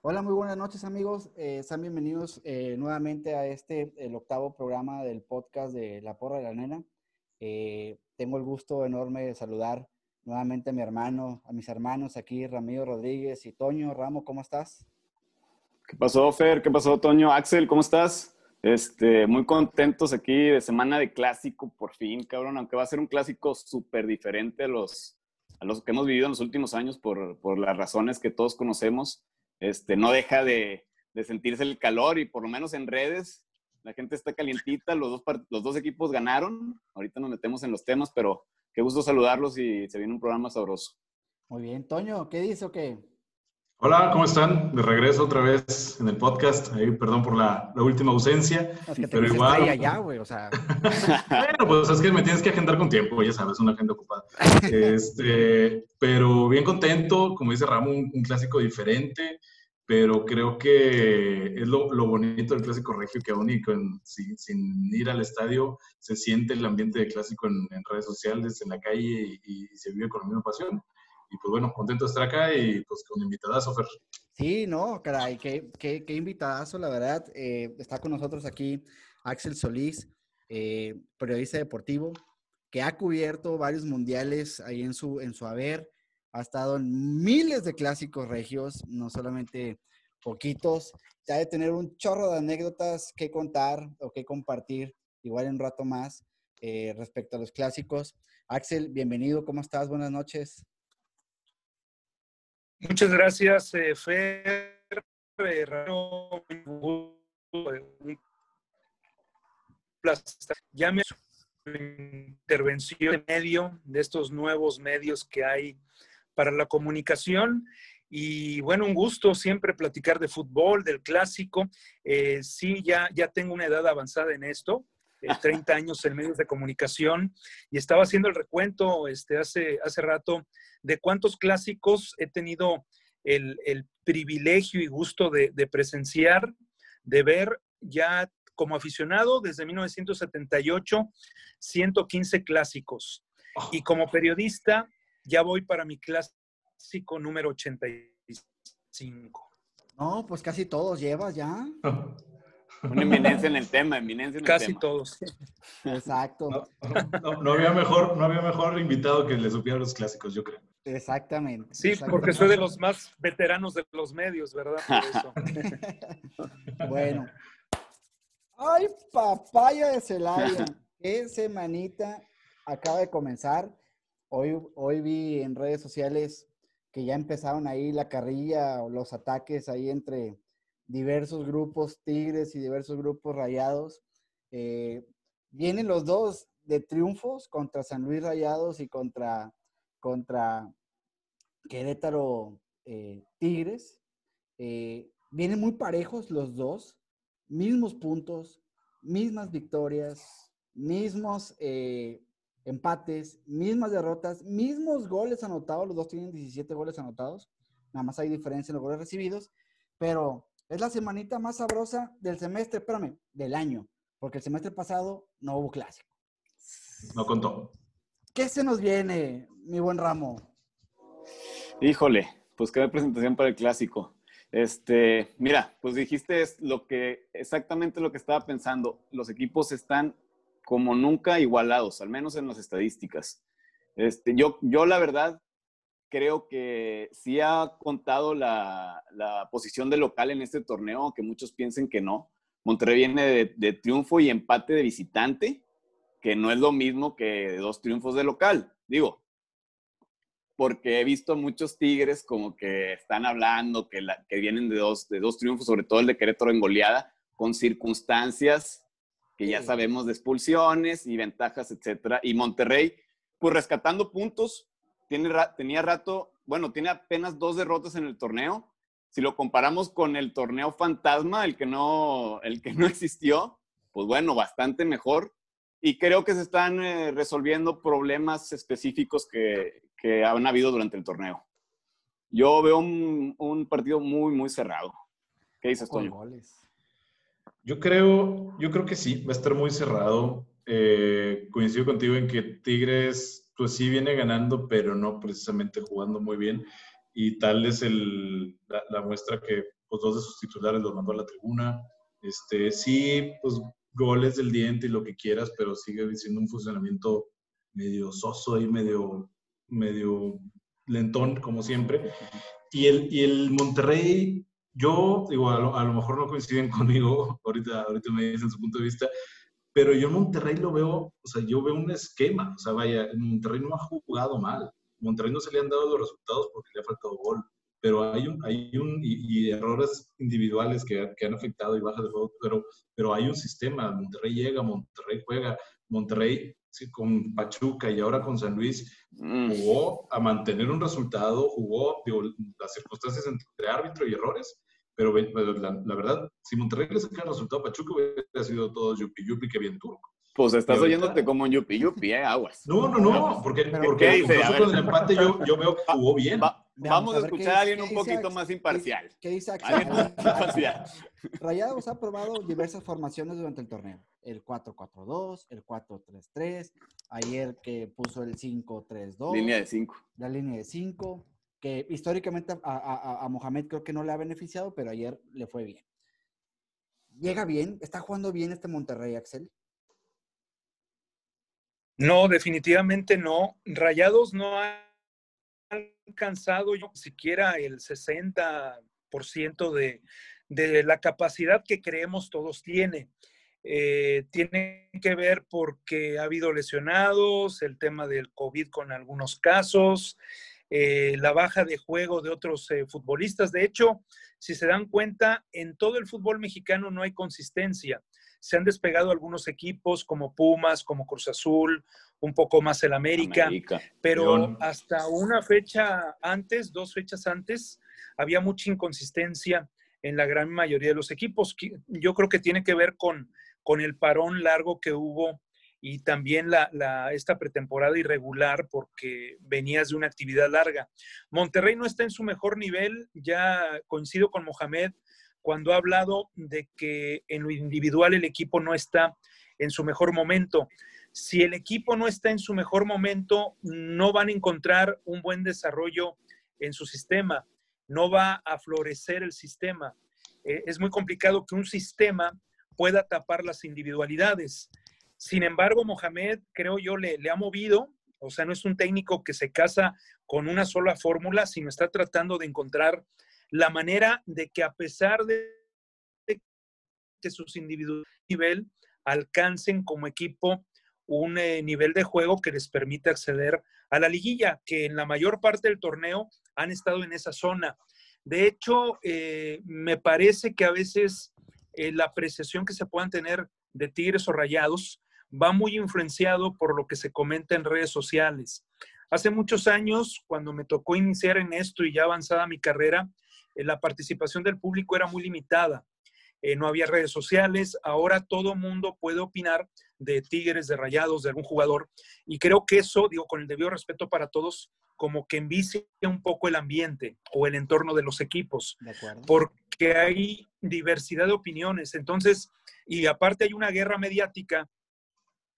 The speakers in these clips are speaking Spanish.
Hola, muy buenas noches amigos. Eh, sean bienvenidos eh, nuevamente a este, el octavo programa del podcast de La Porra de la Nena. Eh, tengo el gusto enorme de saludar nuevamente a mi hermano, a mis hermanos aquí, Ramiro Rodríguez y Toño. Ramo, ¿cómo estás? ¿Qué pasó, Fer? ¿Qué pasó, Toño? Axel, ¿cómo estás? Este, muy contentos aquí de semana de clásico, por fin, cabrón, aunque va a ser un clásico súper diferente a los, los que hemos vivido en los últimos años por, por las razones que todos conocemos. Este, no deja de, de, sentirse el calor y por lo menos en redes la gente está calientita, los dos, los dos equipos ganaron, ahorita nos metemos en los temas, pero qué gusto saludarlos y se viene un programa sabroso. Muy bien, Toño, ¿qué dice o qué? Hola, ¿cómo están? De regreso otra vez en el podcast. Ahí, perdón por la, la última ausencia. Es que te pero igual. Allá, güey, o sea. bueno, pues es que me tienes que agendar con tiempo, ya sabes, una agenda ocupada. este, pero bien contento, como dice Ramón, un, clásico diferente, pero creo que es lo, lo bonito del clásico regio que aún y con, sin, sin, ir al estadio se siente el ambiente de clásico en, en redes sociales, en la calle y, y se vive con la misma pasión y pues bueno, contento de estar acá y pues con invitadazo, Fer. Sí, no, caray, qué, qué, qué invitadazo, la verdad. Eh, está con nosotros aquí Axel Solís, eh, periodista deportivo, que ha cubierto varios mundiales ahí en su, en su haber. Ha estado en miles de clásicos regios, no solamente poquitos. Ya de tener un chorro de anécdotas que contar o que compartir, igual en un rato más, eh, respecto a los clásicos. Axel, bienvenido, ¿cómo estás? Buenas noches. Muchas gracias, eh, Fer. Eh, ya me intervención de medio de estos nuevos medios que hay para la comunicación. Y bueno, un gusto siempre platicar de fútbol, del clásico. Eh, sí, ya, ya tengo una edad avanzada en esto, 30 años en medios de comunicación, y estaba haciendo el recuento este, hace, hace rato de cuántos clásicos he tenido el, privilegio y gusto de, presenciar, de ver ya como aficionado desde 1978, 115 clásicos. Oh. Y como periodista, ya voy para mi clásico número 85. No, pues casi todos llevas ya. Una eminencia en el tema, eminencia en Casi el tema. todos. Exacto. No, había mejor, no había mejor invitado que le supiera los clásicos, yo creo. Exactamente. Sí, porque soy de los más veteranos de los medios, ¿verdad? bueno. Ay, papaya de Celaya. Qué semanita acaba de comenzar. Hoy, hoy vi en redes sociales que ya empezaron ahí la carrilla o los ataques ahí entre diversos grupos tigres y diversos grupos rayados. Eh, vienen los dos de triunfos contra San Luis Rayados y contra, contra Querétaro eh, Tigres. Eh, vienen muy parejos los dos, mismos puntos, mismas victorias, mismos empates, mismas derrotas, mismos goles anotados. Los dos tienen 17 goles anotados. Nada más hay diferencia en los goles recibidos. Pero es la semanita más sabrosa del semestre, espérame, del año, porque el semestre pasado no hubo clásico. No contó. ¿Qué se nos viene, mi buen Ramo? Híjole, pues qué presentación para el clásico. Este, mira, pues dijiste es lo que exactamente lo que estaba pensando. Los equipos están como nunca igualados, al menos en las estadísticas. Este, yo, yo la verdad creo que sí ha contado la, posición de local en este torneo, aunque muchos piensen que no. Monterrey viene de, triunfo y empate de visitante, que no es lo mismo que dos triunfos de local. Digo, porque he visto muchos Tigres como que están hablando que, que vienen de dos, de dos triunfos, sobre todo el de Querétaro en goleada, con circunstancias que ya sabemos de expulsiones y ventajas, etcétera. Y Monterrey, pues rescatando puntos, tenía rato, bueno, tiene apenas dos derrotas en el torneo. Si lo comparamos con el torneo fantasma, el que no, el que no existió, pues bueno, bastante mejor. Y creo que se están eh, resolviendo problemas específicos que, que, han habido durante el torneo. Yo veo un, un partido muy, muy cerrado. ¿Qué dices, Toño? Yo creo, yo creo que sí, va a estar muy cerrado. Eh, coincido contigo en que Tigres pues sí viene ganando, pero no precisamente jugando muy bien. Y tal es el, la, muestra que pues dos de sus titulares los mandó a la tribuna. Este, sí, pues goles del diente y lo que quieras, pero sigue siendo un funcionamiento medio soso y medio, medio lentón, como siempre. Y el, y el Monterrey, yo, digo, a lo, mejor no coinciden conmigo, ahorita, ahorita me dicen su punto de vista, pero yo en Monterrey lo veo, o sea, yo veo un esquema, o sea, vaya, Monterrey no ha jugado mal, Monterrey no se le han dado los resultados porque le ha faltado gol, pero hay un, hay un y, errores individuales que, que, han afectado y bajas de juego, pero, pero hay un sistema, Monterrey llega, Monterrey juega, Monterrey con Pachuca y ahora con San Luis, mm. jugó a mantener un resultado, jugó las circunstancias entre árbitro y errores, pero, la, verdad, si Monterrey le saca el resultado a Pachuca, hubiera sido todo yupi yupi, que bien turco. Pues estás oyéndote como un yupi yupi, ¿eh? Aguas. No, no, no, porque, porque dice? con el empate yo, yo veo que jugó bien. vamos a, escuchar a alguien un poquito más imparcial. ¿Qué, dice Rayados ha probado diversas formaciones durante el torneo. El 4-4-2, el 4-3-3, ayer que puso el 5-3-2. Línea de 5. La línea de 5, que históricamente a, a, a Mohamed creo que no le ha beneficiado, pero ayer le fue bien. Llega bien, está jugando bien este Monterrey, Axel. No, definitivamente no. Rayados no ha alcanzado siquiera el 60% de, de la capacidad que creemos todos tiene. Eh, tiene que ver porque ha habido lesionados, el tema del COVID con algunos casos, eh, la baja de juego de otros eh, futbolistas. De hecho, si se dan cuenta, en todo el fútbol mexicano no hay consistencia se han despegado algunos equipos como Pumas, como Cruz Azul, un poco más el América, pero hasta una fecha antes, dos fechas antes, había mucha inconsistencia en la gran mayoría de los equipos. Yo creo que tiene que ver con, con el parón largo que hubo y también la, esta pretemporada irregular porque venías de una actividad larga. Monterrey no está en su mejor nivel, ya coincido con Mohamed, cuando ha hablado de que en lo individual el equipo no está en su mejor momento. Si el equipo no está en su mejor momento, no van a encontrar un buen desarrollo en su sistema, no va a florecer el sistema. Eh, es muy complicado que un sistema pueda tapar las individualidades. Sin embargo, Mohamed, creo yo, le, le ha movido, o sea, no es un técnico que se casa con una sola fórmula, sino está tratando de encontrar la manera de que a pesar de que sus individuos nivel alcancen como equipo un eh, nivel de juego que les permite acceder a la liguilla, que en la mayor parte del torneo han estado en esa zona. De hecho, eh, me parece que a veces eh, la apreciación que se puedan tener de Tigres o Rayados va muy influenciado por lo que se comenta en redes sociales. Hace muchos años, cuando me tocó iniciar en esto y ya avanzada mi carrera, eh, la participación del público era muy limitada. Eh, no había redes sociales, ahora todo mundo puede opinar de Tigres, de Rayados, de algún jugador, y creo que eso, digo, con el debido respeto para todos, como que envicia un poco el ambiente o el entorno de los equipos, porque hay diversidad de opiniones. Entonces, y aparte hay una guerra mediática,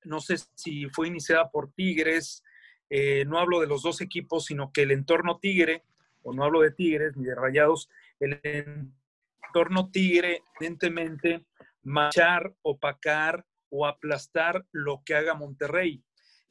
no sé si fue iniciada por Tigres, eh, no hablo de los dos equipos, sino que el entorno Tigre o no hablo de Tigres ni de Rayados, el entorno Tigre, evidentemente, machar, opacar o aplastar lo que haga Monterrey.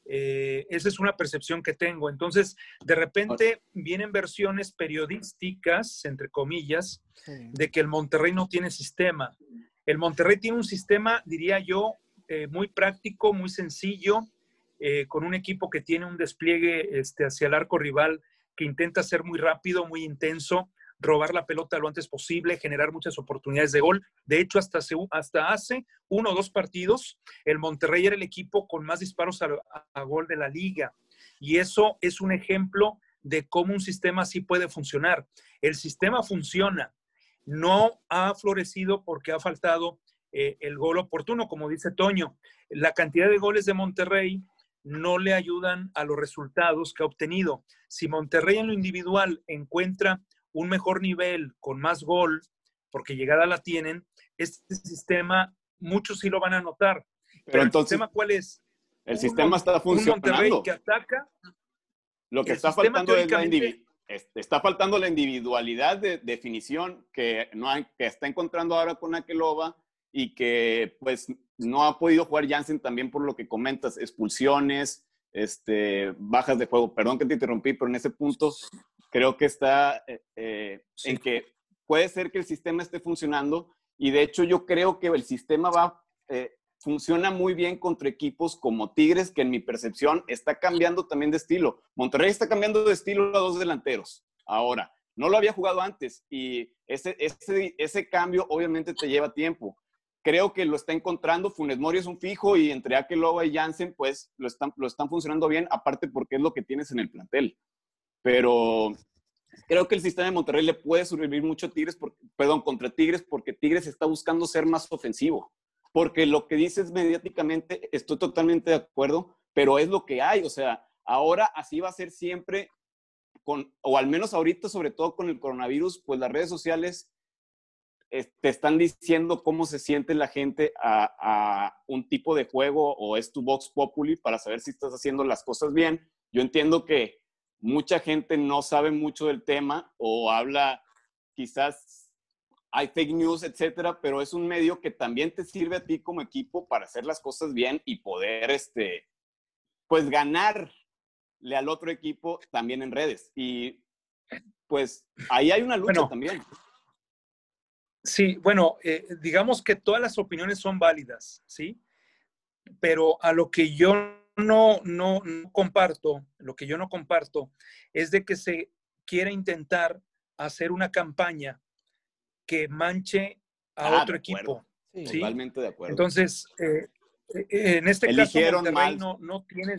Eh, esa es una percepción que tengo. Entonces, de repente vienen versiones periodísticas, entre comillas, de que el Monterrey no tiene sistema. El Monterrey tiene un sistema, diría yo, eh, muy práctico, muy sencillo, eh, con un equipo que tiene un despliegue este, hacia el arco rival que intenta ser muy rápido, muy intenso, robar la pelota lo antes posible, generar muchas oportunidades de gol. De hecho, hasta hace, hasta hace uno o dos partidos, el Monterrey era el equipo con más disparos a, gol de la liga. Y eso es un ejemplo de cómo un sistema así puede funcionar. El sistema funciona, no ha florecido porque ha faltado eh, el gol oportuno, como dice Toño. La cantidad de goles de Monterrey no le ayudan a los resultados que ha obtenido. Si Monterrey en lo individual encuentra un mejor nivel con más gol, porque llegada la tienen, este sistema muchos sí lo van a notar. Pero, entonces, ¿el sistema cuál es? El sistema está funcionando. Un Monterrey que ataca. Lo que está faltando es la está faltando la individualidad de definición que, no hay, que está encontrando ahora con Akeloba y que pues no ha podido jugar Jansen también por lo que comentas, expulsiones, este, bajas de juego. Perdón que te interrumpí, pero en ese punto creo que está eh, eh, en que puede ser que el sistema esté funcionando y de hecho yo creo que el sistema va, eh, funciona muy bien contra equipos como Tigres, que en mi percepción está cambiando también de estilo. Monterrey está cambiando de estilo a dos delanteros. Ahora, no lo había jugado antes y ese, ese, ese cambio obviamente te lleva tiempo creo que lo está encontrando. Funes Mori es un fijo y entre Akeloba y Jansen, pues lo están, lo están funcionando bien, aparte porque es lo que tienes en el plantel. Pero creo que el sistema de Monterrey le puede sobrevivir mucho Tigres, perdón, contra Tigres, porque Tigres está buscando ser más ofensivo. Porque lo que dices mediáticamente, estoy totalmente de acuerdo, pero es lo que hay. O sea, ahora así va a ser siempre, con, o al menos ahorita, sobre todo con el coronavirus, pues las redes sociales te están diciendo cómo se siente la gente a, un tipo de juego o es tu Vox Populi para saber si estás haciendo las cosas bien. Yo entiendo que mucha gente no sabe mucho del tema o habla, quizás hay fake news, etcétera, pero es un medio que también te sirve a ti como equipo para hacer las cosas bien y poder, este, pues, ganarle al otro equipo también en redes. Y pues ahí hay una lucha también. Sí, bueno, eh, digamos que todas las opiniones son válidas, ¿sí? Pero a lo que yo no, no, comparto, lo que yo no comparto es de que se quiera intentar hacer una campaña que manche a ah, otro equipo. Sí, Totalmente de acuerdo. Entonces, eh, eh, en este caso, Monterrey no, no, tiene,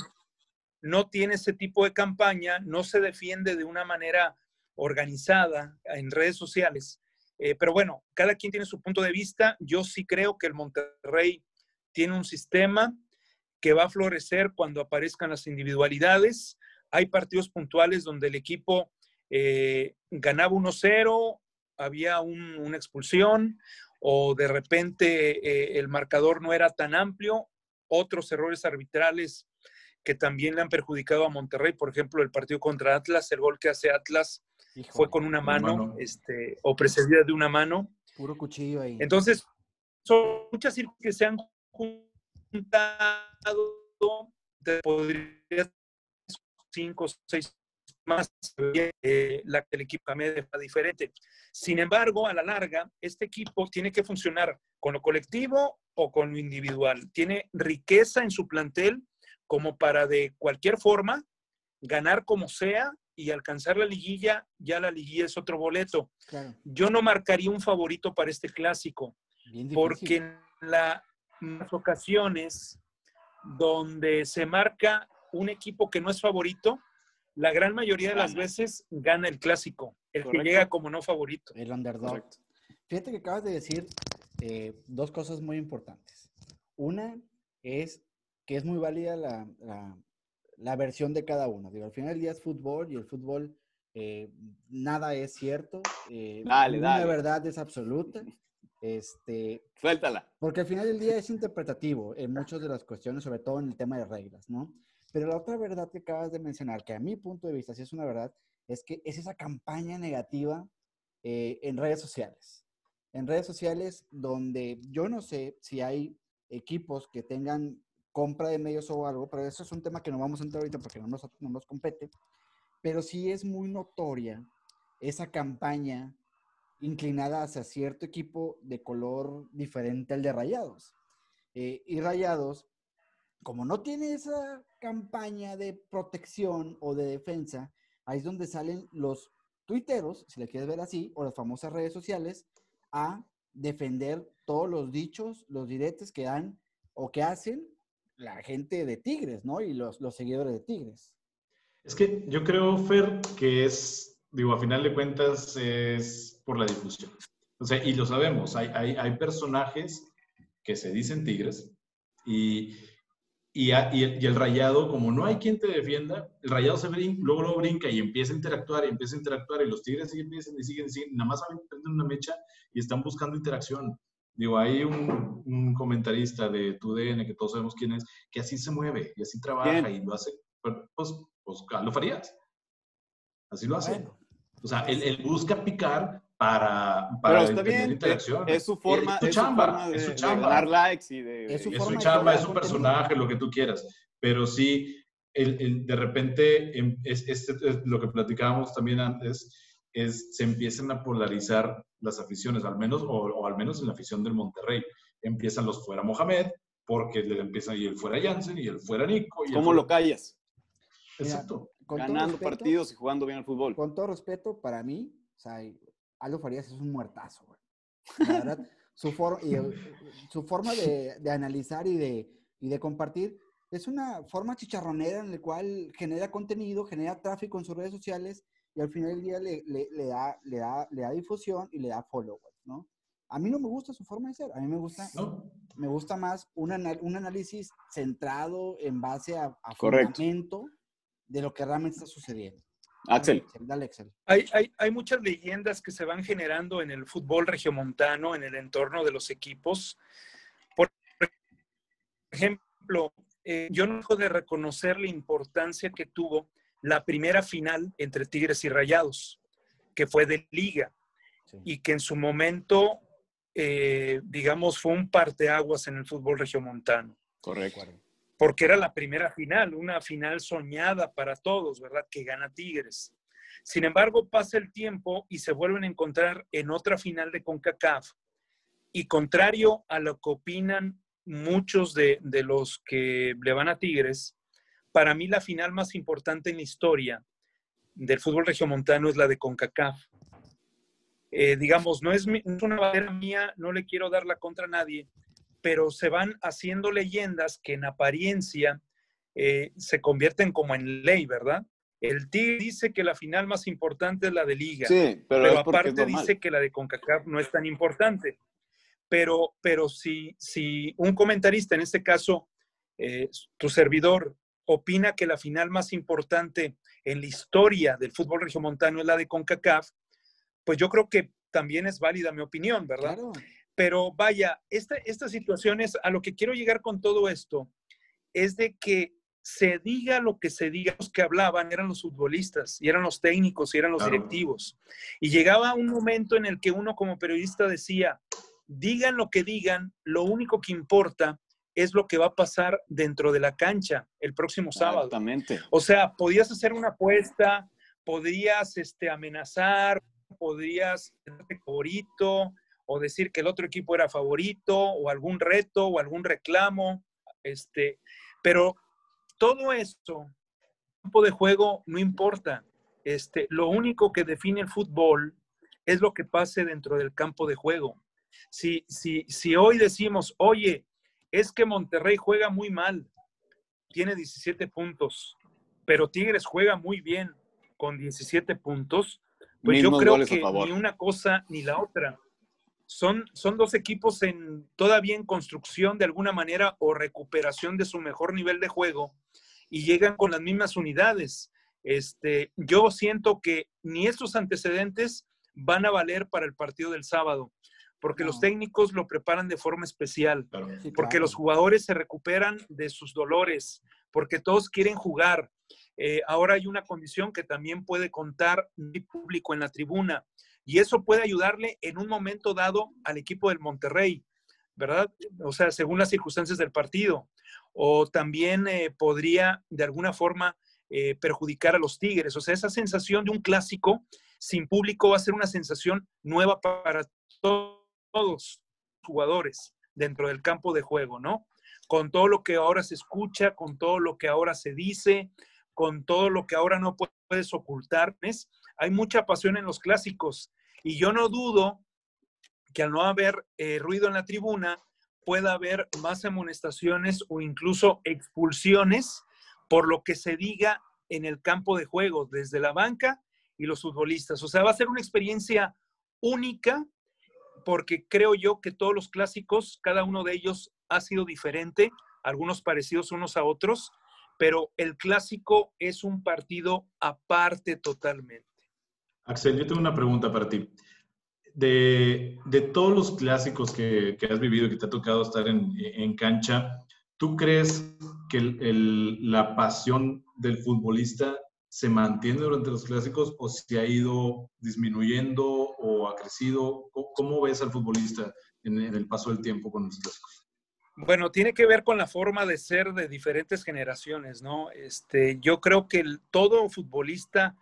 no tiene ese tipo de campaña, no se defiende de una manera organizada en redes sociales. Eh, pero bueno, cada quien tiene su punto de vista. Yo sí creo que el Monterrey tiene un sistema que va a florecer cuando aparezcan las individualidades. Hay partidos puntuales donde el equipo eh, ganaba 1-0, había una expulsión o de repente eh, el marcador no era tan amplio. Otros errores arbitrales que también le han perjudicado a Monterrey, por ejemplo, el partido contra Atlas, el gol que hace Atlas fue con una mano, este, o precedida de una mano. Puro cuchillo ahí. Entonces, son muchas circunstancias que se han juntado, podría cinco o seis más, eh, la que el equipo de diferente. Sin embargo, a la larga, este equipo tiene que funcionar con lo colectivo o con lo individual. Tiene riqueza en su plantel como para de cualquier forma ganar como sea y alcanzar la liguilla, ya la liguilla es otro boleto. Yo no marcaría un favorito para este clásico, porque en las ocasiones donde se marca un equipo que no es favorito, la gran mayoría de las veces gana el clásico, el que llega como no favorito. El underdog. Fíjate que acabas de decir eh, dos cosas muy importantes. Una es que es muy válida la, la versión de cada uno. Digo, al final del día es fútbol y el fútbol eh, nada es cierto. Eh, La verdad es absoluta. Este, Suéltala. Porque al final del día es interpretativo en muchas de las cuestiones, sobre todo en el tema de reglas, ¿no? Pero la otra verdad que acabas de mencionar, que a mi punto de vista sí es una verdad, es que es esa campaña negativa eh, en redes sociales. En redes sociales donde yo no sé si hay equipos que tengan compra de medios o algo, pero eso es un tema que no vamos a entrar ahorita porque no nos, no nos compete, pero sí es muy notoria esa campaña inclinada hacia cierto equipo de color diferente al de Rayados. Eh, y Rayados, como no tiene esa campaña de protección o de defensa, ahí es donde salen los tuiteros, si le quieres ver así, o las famosas redes sociales, a defender todos los dichos, los diretes que dan o que hacen la gente de Tigres, ¿no? Y los, los seguidores de Tigres. Es que yo creo, Fer, que es, digo, a final de cuentas es por la difusión. O sea, y lo sabemos, hay, hay, hay personajes que se dicen Tigres y, y, y, el, rayado, como no hay quien te defienda, el rayado se brinca, luego lo brinca y empieza a interactuar y empieza a interactuar y los Tigres siguen, y siguen, siguen, nada más prenden una mecha y están buscando interacción. Digo, hay un, comentarista de TUDN, que todos sabemos quién es, que así se mueve y así trabaja y lo hace. Pues, pues, lo farías. Así lo hace. O sea, él, busca picar para, para Pero está bien, interacción. Es, su forma, es su chamba, de, es su chamba. ganar likes y de... Es su, chamba, es su personaje, lo que tú quieras. Pero sí, el, de repente, em, es, es, lo que platicábamos también antes, es, se empiezan a polarizar las aficiones, al menos, o, al menos en la afición del Monterrey. Empiezan los fuera Mohamed, porque le empiezan y el fuera Jansen y el fuera Nico. Y ¿Cómo lo callas? Exacto. Ganando partidos y jugando bien al fútbol. Con todo respeto, para mí, o sea, Aldo Farías es un muertazo, güey. La verdad, su, su forma de, de analizar y de, y de compartir es una forma chicharronera en la cual genera contenido, genera tráfico en sus redes sociales y al final del día le, le, da, le, da, le da difusión y le da followers, ¿no? A mí no me gusta su forma de ser, a mí me gusta, me gusta más un, un, análisis centrado en base a, a fundamento de lo que realmente está sucediendo. Axel. Dale, Axel. Hay, hay, hay, muchas leyendas que se van generando en el fútbol regiomontano, en el entorno de los equipos. Por ejemplo, eh, yo no dejo de reconocer la importancia que tuvo la primera final entre Tigres y Rayados, que fue de liga, y que en su momento, eh, digamos, fue un parteaguas en el fútbol regiomontano. Correcto. Porque era la primera final, una final soñada para todos, ¿verdad? Que gana Tigres. Sin embargo, pasa el tiempo y se vuelven a encontrar en otra final de CONCACAF. Y contrario a lo que opinan muchos de, los que le van a Tigres, para mí la final más importante en la historia del fútbol regiomontano es la de CONCACAF. Eh, digamos, no es, una bandera mía, no le quiero dar la contra a nadie, pero se van haciendo leyendas que en apariencia eh, se convierten como en ley, ¿verdad? El Tigre dice que la final más importante es la de Liga, sí, pero aparte dice que la de CONCACAF no es tan importante. Pero, pero si, si un comentarista, en este caso eh, tu servidor, opina que la final más importante en la historia del fútbol regiomontano es la de CONCACAF, pues yo creo que también es válida mi opinión, ¿verdad? Pero vaya, esta, esta situación es, a lo que quiero llegar con todo esto, es de que se diga lo que se diga, los que hablaban eran los futbolistas, y eran los técnicos, y eran los directivos. Y llegaba un momento en el que uno como periodista decía, digan lo que digan, lo único que importa es lo que va a pasar dentro de la cancha el próximo sábado. Exactamente. O sea, podías hacer una apuesta, podrías este, amenazar, podrías ser favorito o decir que el otro equipo era favorito o algún reto o algún reclamo, este, pero todo esto, campo de juego no importa. Este, lo único que define el fútbol es lo que pase dentro del campo de juego. Si, si, si hoy decimos, oye, es que Monterrey juega muy mal, tiene 17 puntos, pero Tigres juega muy bien con 17 puntos, pues yo creo que ni una cosa ni la otra. Son, son dos equipos en, todavía en construcción de alguna manera o recuperación de su mejor nivel de juego y llegan con las mismas unidades. Este, yo siento que ni estos antecedentes van a valer para el partido del sábado porque los técnicos lo preparan de forma especial, porque los jugadores se recuperan de sus dolores, porque todos quieren jugar. Eh, ahora hay una condición que también puede contar mi público en la tribuna y eso puede ayudarle en un momento dado al equipo del Monterrey, ¿verdad? O sea, según las circunstancias del partido. O también eh, podría de alguna forma eh, perjudicar a los Tigres. O sea, esa sensación de un clásico sin público va a ser una sensación nueva para todos todos jugadores dentro del campo de juego, ¿no? Con todo lo que ahora se escucha, con todo lo que ahora se dice, con todo lo que ahora no puedes ocultar, ¿ves? Hay mucha pasión en los clásicos y yo no dudo que al no haber eh, ruido en la tribuna pueda haber más amonestaciones o incluso expulsiones por lo que se diga en el campo de juego, desde la banca y los futbolistas. O sea, va a ser una experiencia única porque creo yo que todos los clásicos, cada uno de ellos ha sido diferente, algunos parecidos unos a otros, pero el clásico es un partido aparte totalmente. Axel, yo tengo una pregunta para ti. De, todos los clásicos que, has vivido, que te ha tocado estar en, cancha, ¿tú crees que la pasión del futbolista se mantiene durante los clásicos o si ha ido disminuyendo ha crecido? ¿Cómo ves al futbolista en, el paso del tiempo con los clásicos? Bueno, tiene que ver con la forma de ser de diferentes generaciones, ¿no? Este, yo creo que todo futbolista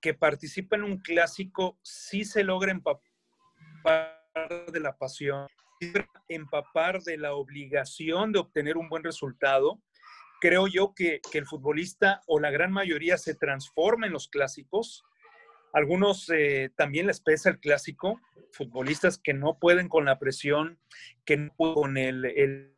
que participa en un clásico sí se logra empapar de la pasión, empapar de la obligación de obtener un buen resultado. Creo yo que, el futbolista o la gran mayoría se transforma en los clásicos. Algunos eh, también les pesa el clásico, futbolistas que no pueden con la presión, que no pueden con el, el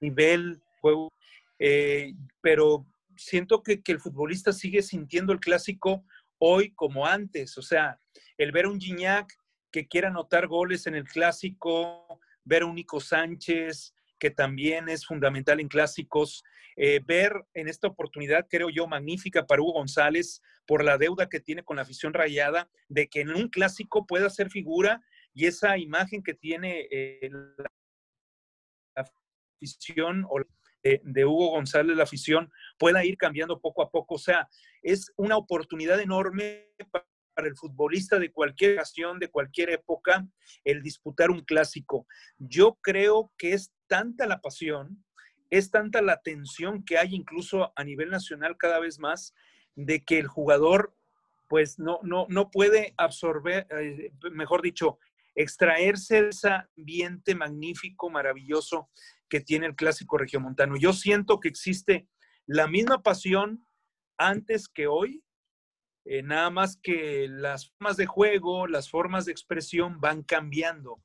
nivel juego, eh, pero siento que, que, el futbolista sigue sintiendo el clásico hoy como antes, o sea, el ver a un Gignac que quiera anotar goles en el clásico, ver a un Nico Sánchez, que también es fundamental en clásicos, eh, ver en esta oportunidad, creo yo, magnífica para Hugo González por la deuda que tiene con la afición rayada, de que en un clásico pueda ser figura y esa imagen que tiene eh, la afición o de, Hugo González, la afición, pueda ir cambiando poco a poco. O sea, es una oportunidad enorme para para el futbolista de cualquier nación, de cualquier época, el disputar un clásico. Yo creo que es tanta la pasión, es tanta la tensión que hay incluso a nivel nacional cada vez más, de que el jugador pues no, no, no puede absorber, eh, mejor dicho, extraerse de ese ambiente magnífico, maravilloso que tiene el clásico regiomontano. Yo siento que existe la misma pasión antes que hoy, eh, nada más que las formas de juego, las formas de expresión van cambiando.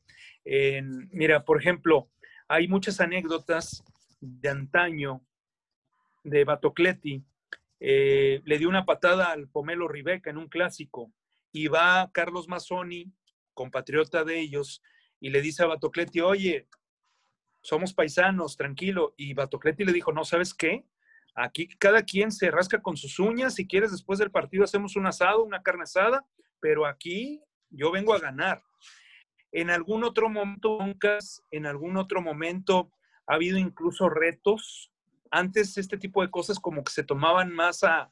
mira, por ejemplo, hay muchas anécdotas de antaño de Batocleti. Eh, le dio una patada al Pomelo Ribeca en un clásico y va Carlos Mazzoni, compatriota de ellos, y le dice a Batocleti, oye, somos paisanos, tranquilo. Y Batocleti le dijo, no, ¿sabes qué? Aquí cada quien se rasca con sus uñas. Si quieres, después del partido hacemos un asado, una carne asada, pero aquí yo vengo a ganar. En algún otro momento, en algún otro momento ha habido incluso retos. Antes este tipo de cosas como que se tomaban más a,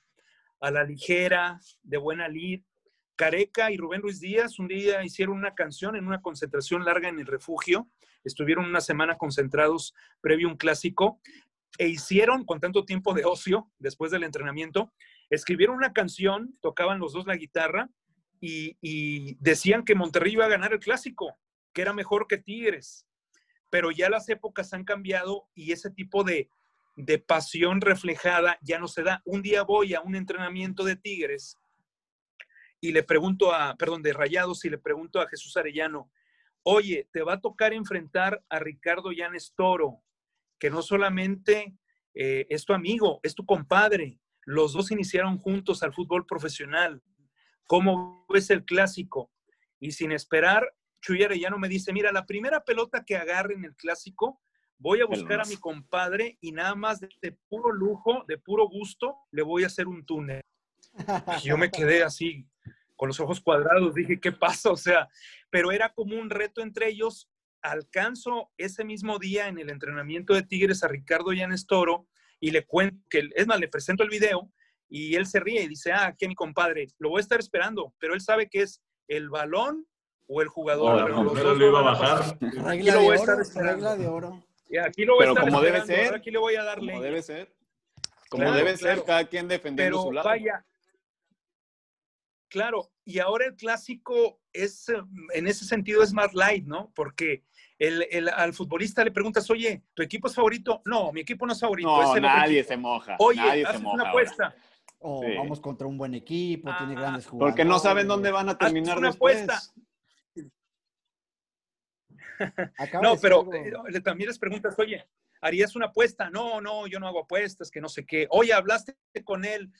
la ligera, de buena lid. Careca y Rubén Ruiz Díaz un día hicieron una canción en una concentración larga en el refugio. Estuvieron una semana concentrados previo a un clásico e hicieron con tanto tiempo de ocio después del entrenamiento, escribieron una canción, tocaban los dos la guitarra y, decían que Monterrey iba a ganar el clásico, que era mejor que Tigres. Pero ya las épocas han cambiado y ese tipo de, de pasión reflejada ya no se da. Un día voy a un entrenamiento de Tigres y le pregunto a, perdón, de Rayados y le pregunto a Jesús Arellano, oye, te va a tocar enfrentar a Ricardo Llanes Toro, que no solamente eh, es tu amigo, es tu compadre. Los dos iniciaron juntos al fútbol profesional. ¿Cómo ves el clásico? Y sin esperar, Chuy Arellano me dice, mira, la primera pelota que agarre en el clásico, voy a buscar a mi compadre y nada más de, puro lujo, de puro gusto, le voy a hacer un túnel. Y yo me quedé así, con los ojos cuadrados, dije, ¿qué pasa? O sea, pero era como un reto entre ellos alcanzo ese mismo día en el entrenamiento de Tigres a Ricardo Llanes Toro y le cuento que, es más, le presento el video y él se ríe y dice, ah, aquí mi compadre, lo voy a estar esperando, pero él sabe que es el balón o el jugador. No, pero lo iba a bajar. Regla, de oro, regla de oro. aquí lo voy a estar como debe ser. Aquí le voy a dar Como debe ser. Como debe ser, cada quien defendiendo su lado. Vaya, claro, y ahora el clásico es, en ese sentido, es más light, ¿no? Porque el, al futbolista le preguntas, oye, ¿tu equipo es favorito? No, mi equipo no es favorito. No, nadie se moja. Oye, nadie haces una apuesta. O vamos contra un buen equipo, tiene grandes jugadores. Porque no saben dónde van a terminar una después. Apuesta. no, pero eh, también les preguntas, oye, ¿harías una apuesta? No, no, yo no hago apuestas, que no sé qué. Oye, ¿hablaste con él?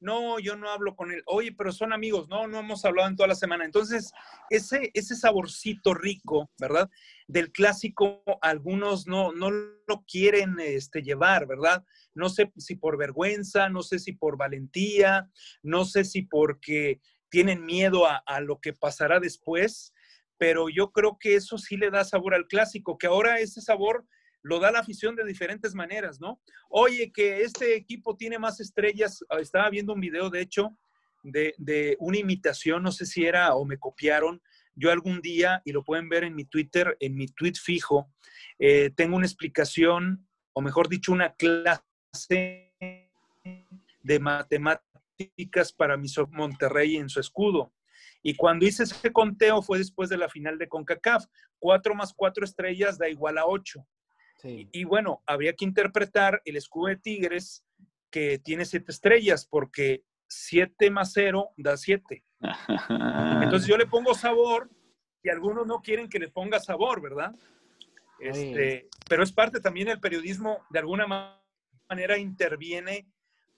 No, yo no hablo con él, oye, pero son amigos, no, no hemos hablado en toda la semana. Entonces, ese, ese saborcito rico, ¿verdad? Del clásico, algunos no, no lo quieren este, llevar, ¿verdad? No sé si por vergüenza, no sé si por valentía, no sé si porque tienen miedo a, a lo que pasará después, pero yo creo que eso sí le da sabor al clásico, que ahora ese sabor lo da la afición de diferentes maneras, ¿no? Oye, que este equipo tiene más estrellas. Ah, estaba viendo un video, de hecho, de, una imitación, no sé si era o me copiaron. Yo algún día, y lo pueden ver en mi Twitter, en mi tweet fijo, eh, tengo una explicación, o mejor dicho, una clase de matemáticas para mi Monterrey en su escudo. Y cuando hice ese conteo fue después de la final de CONCACAF. Cuatro más cuatro estrellas da igual a Y, bueno, habría que interpretar el escudo de Tigres que tiene siete estrellas, porque siete más cero da siete. Entonces yo le pongo sabor y algunos no quieren que le ponga sabor, ¿verdad? Este, pero es parte también del periodismo, de alguna manera interviene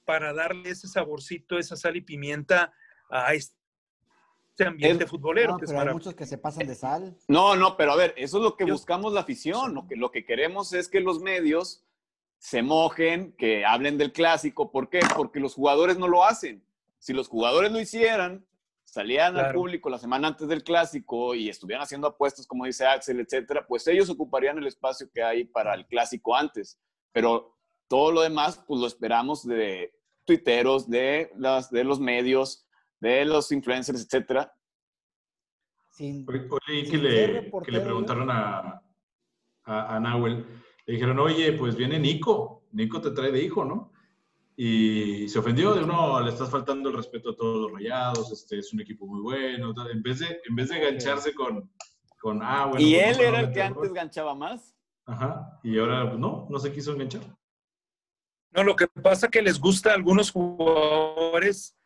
para darle ese saborcito, esa sal y pimienta a este ambiente futbolero. No, pero hay muchos que se pasan de sal. No, no, pero a ver, eso es lo que buscamos la afición. Lo que, lo que queremos es que los medios se mojen, que hablen del clásico. ¿Por qué? Porque los jugadores no lo hacen. Si los jugadores lo hicieran, salían al público la semana antes del clásico y estuvieran haciendo apuestas, como dice Axel, etcétera, pues ellos ocuparían el espacio que hay para el clásico antes. Pero todo lo demás, pues lo esperamos de tuiteros, de, las, de los medios, de los influencers, etcétera. Oye, que, le, que, le, preguntaron a, a, a, Nahuel, le dijeron, oye, pues viene Nico, Nico te trae de hijo, ¿no? Y se ofendió, de no, le estás faltando el respeto a todos los rayados, este es un equipo muy bueno, en vez de, en vez de engancharse con, con ah, bueno. ¿Y pues, él era el que antes ganchaba más? Ajá, y ahora pues, no, no se quiso enganchar. No, lo que pasa es que les gusta a algunos jugadores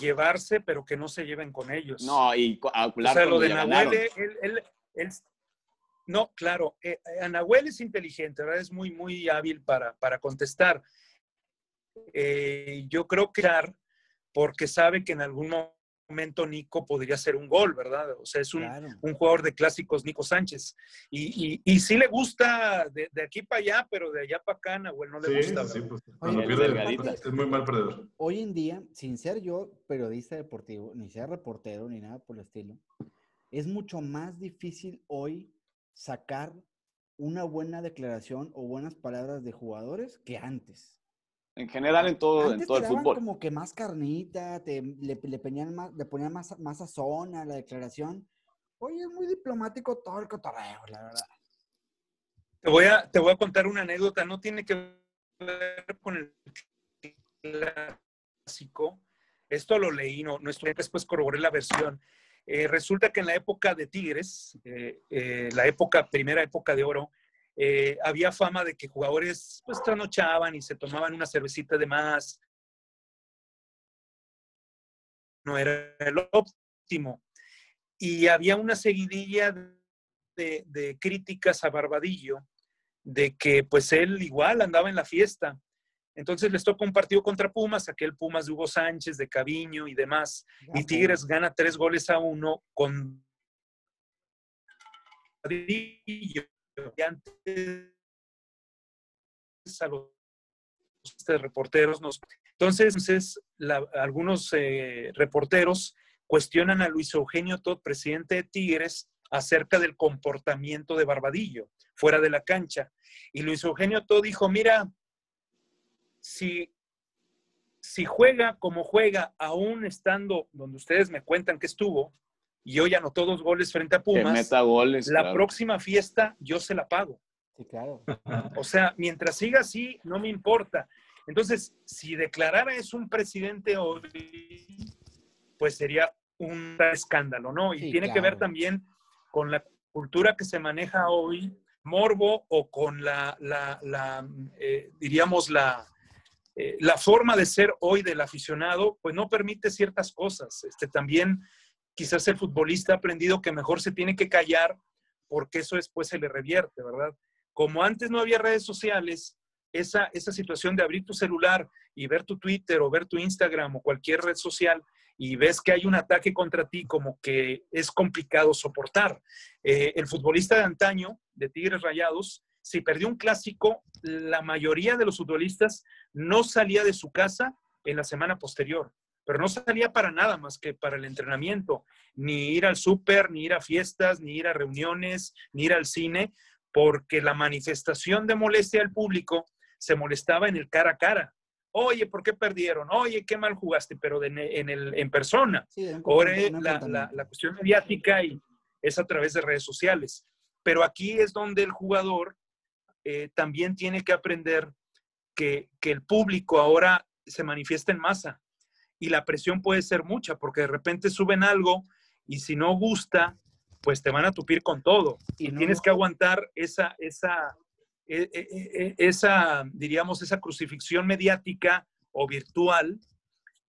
llevarse, pero que no se lleven con ellos. No, y a o sea, lo de Nahuel, él, él, no, claro, eh, Anahuel es inteligente, ¿verdad? Es muy, muy hábil para, para contestar. Eh, yo creo que porque sabe que en algún momento Nico podría ser un gol, ¿verdad? O sea, es un, jugador de clásicos, Nico Sánchez. Y, y, sí le gusta de, aquí para allá, pero de allá para acá, Nahuel no le gusta. Sí, pues, es muy mal perdedor. Hoy en día, sin ser yo periodista deportivo, ni ser reportero, ni nada por el estilo, es mucho más difícil hoy sacar una buena declaración o buenas palabras de jugadores que antes. En general, en todo, en todo el fútbol. como que más carnita, te, le, le, ponían más, le ponían más, más sazón a la declaración. Oye, es muy diplomático todo el cotorreo, la verdad. Te voy a, te voy a contar una anécdota, no tiene que ver con el clásico. Esto lo leí, no, no estudié, después corroboré la versión. Eh, resulta que en la época de Tigres, eh, eh, la época, primera época de oro, eh, había fama de que jugadores pues tranochaban y se tomaban una cervecita de más. No era el óptimo. Y había una seguidilla de, de críticas a Barbadillo de que pues él igual andaba en la fiesta. Entonces les tocó un partido contra Pumas, aquel Pumas de Hugo Sánchez, de Caviño y demás. Y Tigres gana tres goles a uno con Barbadillo antes a los reporteros nos... Entonces, algunos eh, reporteros cuestionan a Luis Eugenio Todd, presidente de Tigres, acerca del comportamiento de Barbadillo fuera de la cancha. Y Luis Eugenio Todd dijo, mira, si, si juega como juega, aún estando donde ustedes me cuentan que estuvo, y hoy anotó dos goles frente a Pumas, la próxima fiesta yo se la pago. Sí, claro. O sea, mientras siga así, no me importa. Entonces, si declarara es un presidente hoy, pues sería un escándalo, ¿no? Y tiene que ver también con la cultura que se maneja hoy, morbo, o con la, la, eh, diríamos, la, eh, la forma de ser hoy del aficionado, pues no permite ciertas cosas. Este, también quizás el futbolista ha aprendido que mejor se tiene que callar porque eso después se le revierte, ¿verdad? Como antes no había redes sociales, esa, esa situación de abrir tu celular y ver tu Twitter o ver tu Instagram o cualquier red social y ves que hay un ataque contra ti, como que es complicado soportar. Eh, el futbolista de antaño, de Tigres Rayados, si perdió un clásico, la mayoría de los futbolistas no salía de su casa en la semana posterior pero no salía para nada más que para el entrenamiento, ni ir al súper, ni ir a fiestas, ni ir a reuniones, ni ir al cine, porque la manifestación de molestia del público se molestaba en el cara a cara. Oye, ¿por qué perdieron? Oye, qué mal jugaste, pero en, el, en persona. Ahora la, la, cuestión mediática y es a través de redes sociales. Pero aquí es donde el jugador eh, también tiene que aprender que, que el público ahora se manifiesta en masa y la presión puede ser mucha porque de repente suben algo y si no gusta, pues te van a tupir con todo y tienes que aguantar esa, esa, e, e, e, esa, diríamos, esa crucifixión mediática o virtual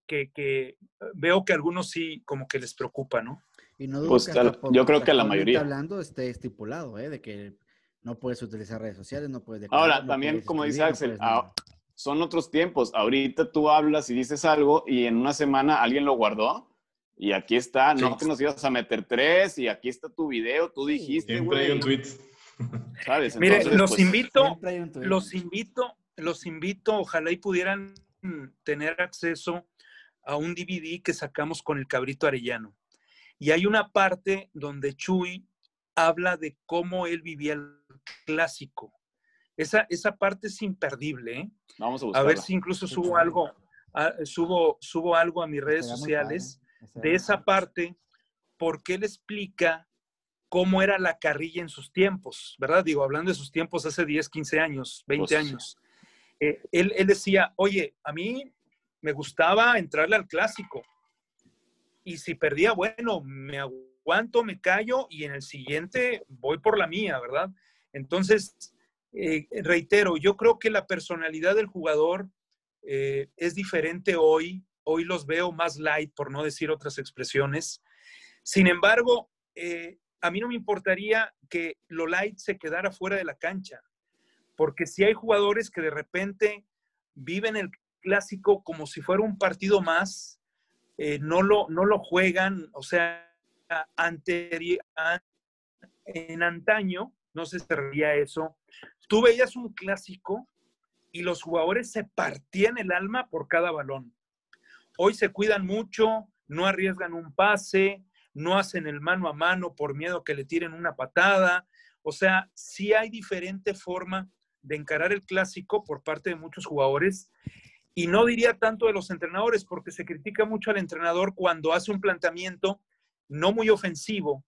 que, veo que a algunos sí como que les preocupa, ¿no? Y no pues, yo creo que a la mayoría. hablando esté estipulado, ¿eh? De que no puedes utilizar redes sociales, no puedes... Ahora, también, como dice Axel, son otros tiempos. Ahorita tú hablas y dices algo y en una semana alguien lo guardó y aquí está, no que nos ibas a meter tres y aquí está tu video, tú dijiste, Siempre hay un tweet. ¿Sabes? Mire, los pues, invito, los invito, los invito, ojalá y pudieran tener acceso a un DVD que sacamos con el cabrito arellano. Y hay una parte donde Chuy habla de cómo él vivía el clásico. Esa, esa parte es imperdible. ¿eh? Vamos a, a ver si incluso subo algo, subo, subo algo a mis redes sociales de esa parte, porque él explica cómo era la carrilla en sus tiempos, ¿verdad? Digo, hablando de sus tiempos hace 10, 15 años, 20 pues años. Eh, él, él decía, oye, a mí me gustaba entrarle al clásico. Y si perdía, bueno, me aguanto, me callo y en el siguiente voy por la mía, ¿verdad? Entonces, eh, reitero, yo creo que la personalidad del jugador eh, es diferente hoy hoy los veo más light, por no decir otras expresiones. Sin embargo, eh, a mí no me importaría que lo light se quedara fuera de la cancha, porque si hay jugadores que de repente viven el clásico como si fuera un partido más, eh, no, lo, no lo juegan, o sea, en antaño, no se veía eso, tú veías un clásico y los jugadores se partían el alma por cada balón. Hoy se cuidan mucho, no arriesgan un pase, no hacen el mano a mano por miedo que le tiren una patada. O sea, sí hay diferente forma de encarar el clásico por parte de muchos jugadores. Y no diría tanto de los entrenadores, porque se critica mucho al entrenador cuando hace un planteamiento no muy ofensivo,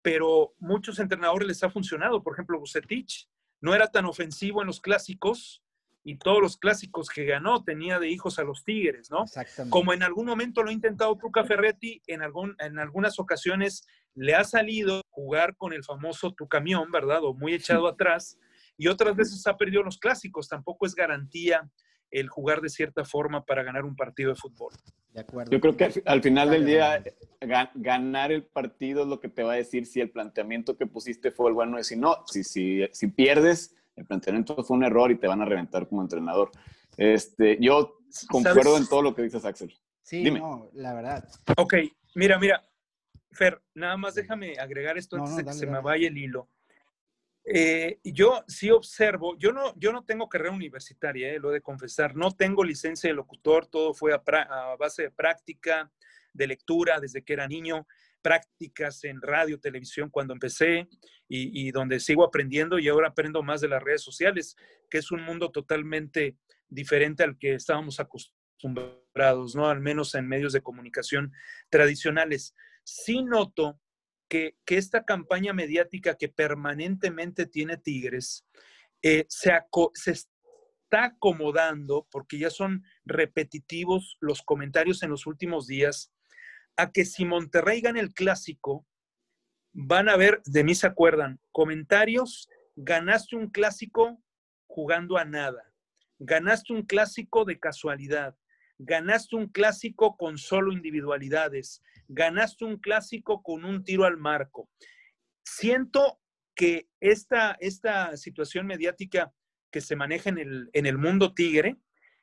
pero muchos entrenadores les ha funcionado. Por ejemplo, Bucetich no era tan ofensivo en los clásicos, y todos los clásicos que ganó tenía de hijos a los Tigres, ¿no? Exactamente. Como en algún momento lo ha intentado Tuca Ferretti, en, algún, en algunas ocasiones le ha salido jugar con el famoso tu camión, ¿verdad? O muy echado atrás, y otras veces ha perdido los clásicos. Tampoco es garantía el jugar de cierta forma para ganar un partido de fútbol. De acuerdo. Yo creo que al final del día ganar el partido es lo que te va a decir si el planteamiento que pusiste fue el bueno y si no, si, si, si pierdes el planteamiento fue un error y te van a reventar como entrenador. Este, yo concuerdo en todo lo que dices, Axel. Sí, no, la verdad. Ok, mira, mira, Fer, nada más déjame agregar esto antes de que se me vaya el hilo. Eh, yo sí observo, yo no, yo no tengo carrera universitaria, eh, lo de confesar, no tengo licencia de locutor, todo fue a, a, base de práctica, de lectura desde que era niño prácticas en radio, televisión cuando empecé y, donde sigo aprendiendo y ahora aprendo más de las redes sociales, que es un mundo totalmente diferente al que estábamos acostumbrados, ¿no? Al menos en medios de comunicación tradicionales. Sí noto que, esta campaña mediática que permanentemente tiene Tigres eh, se, se está acomodando, porque ya son repetitivos los comentarios en los últimos días, a que si Monterrey gana el clásico, van a ver, de mí se acuerdan, comentarios, ganaste un clásico jugando a nada, ganaste un clásico de casualidad, ganaste un clásico con solo individualidades, ganaste un clásico con un tiro al marco. Siento que esta, esta situación mediática que se maneja en el, en el mundo tigre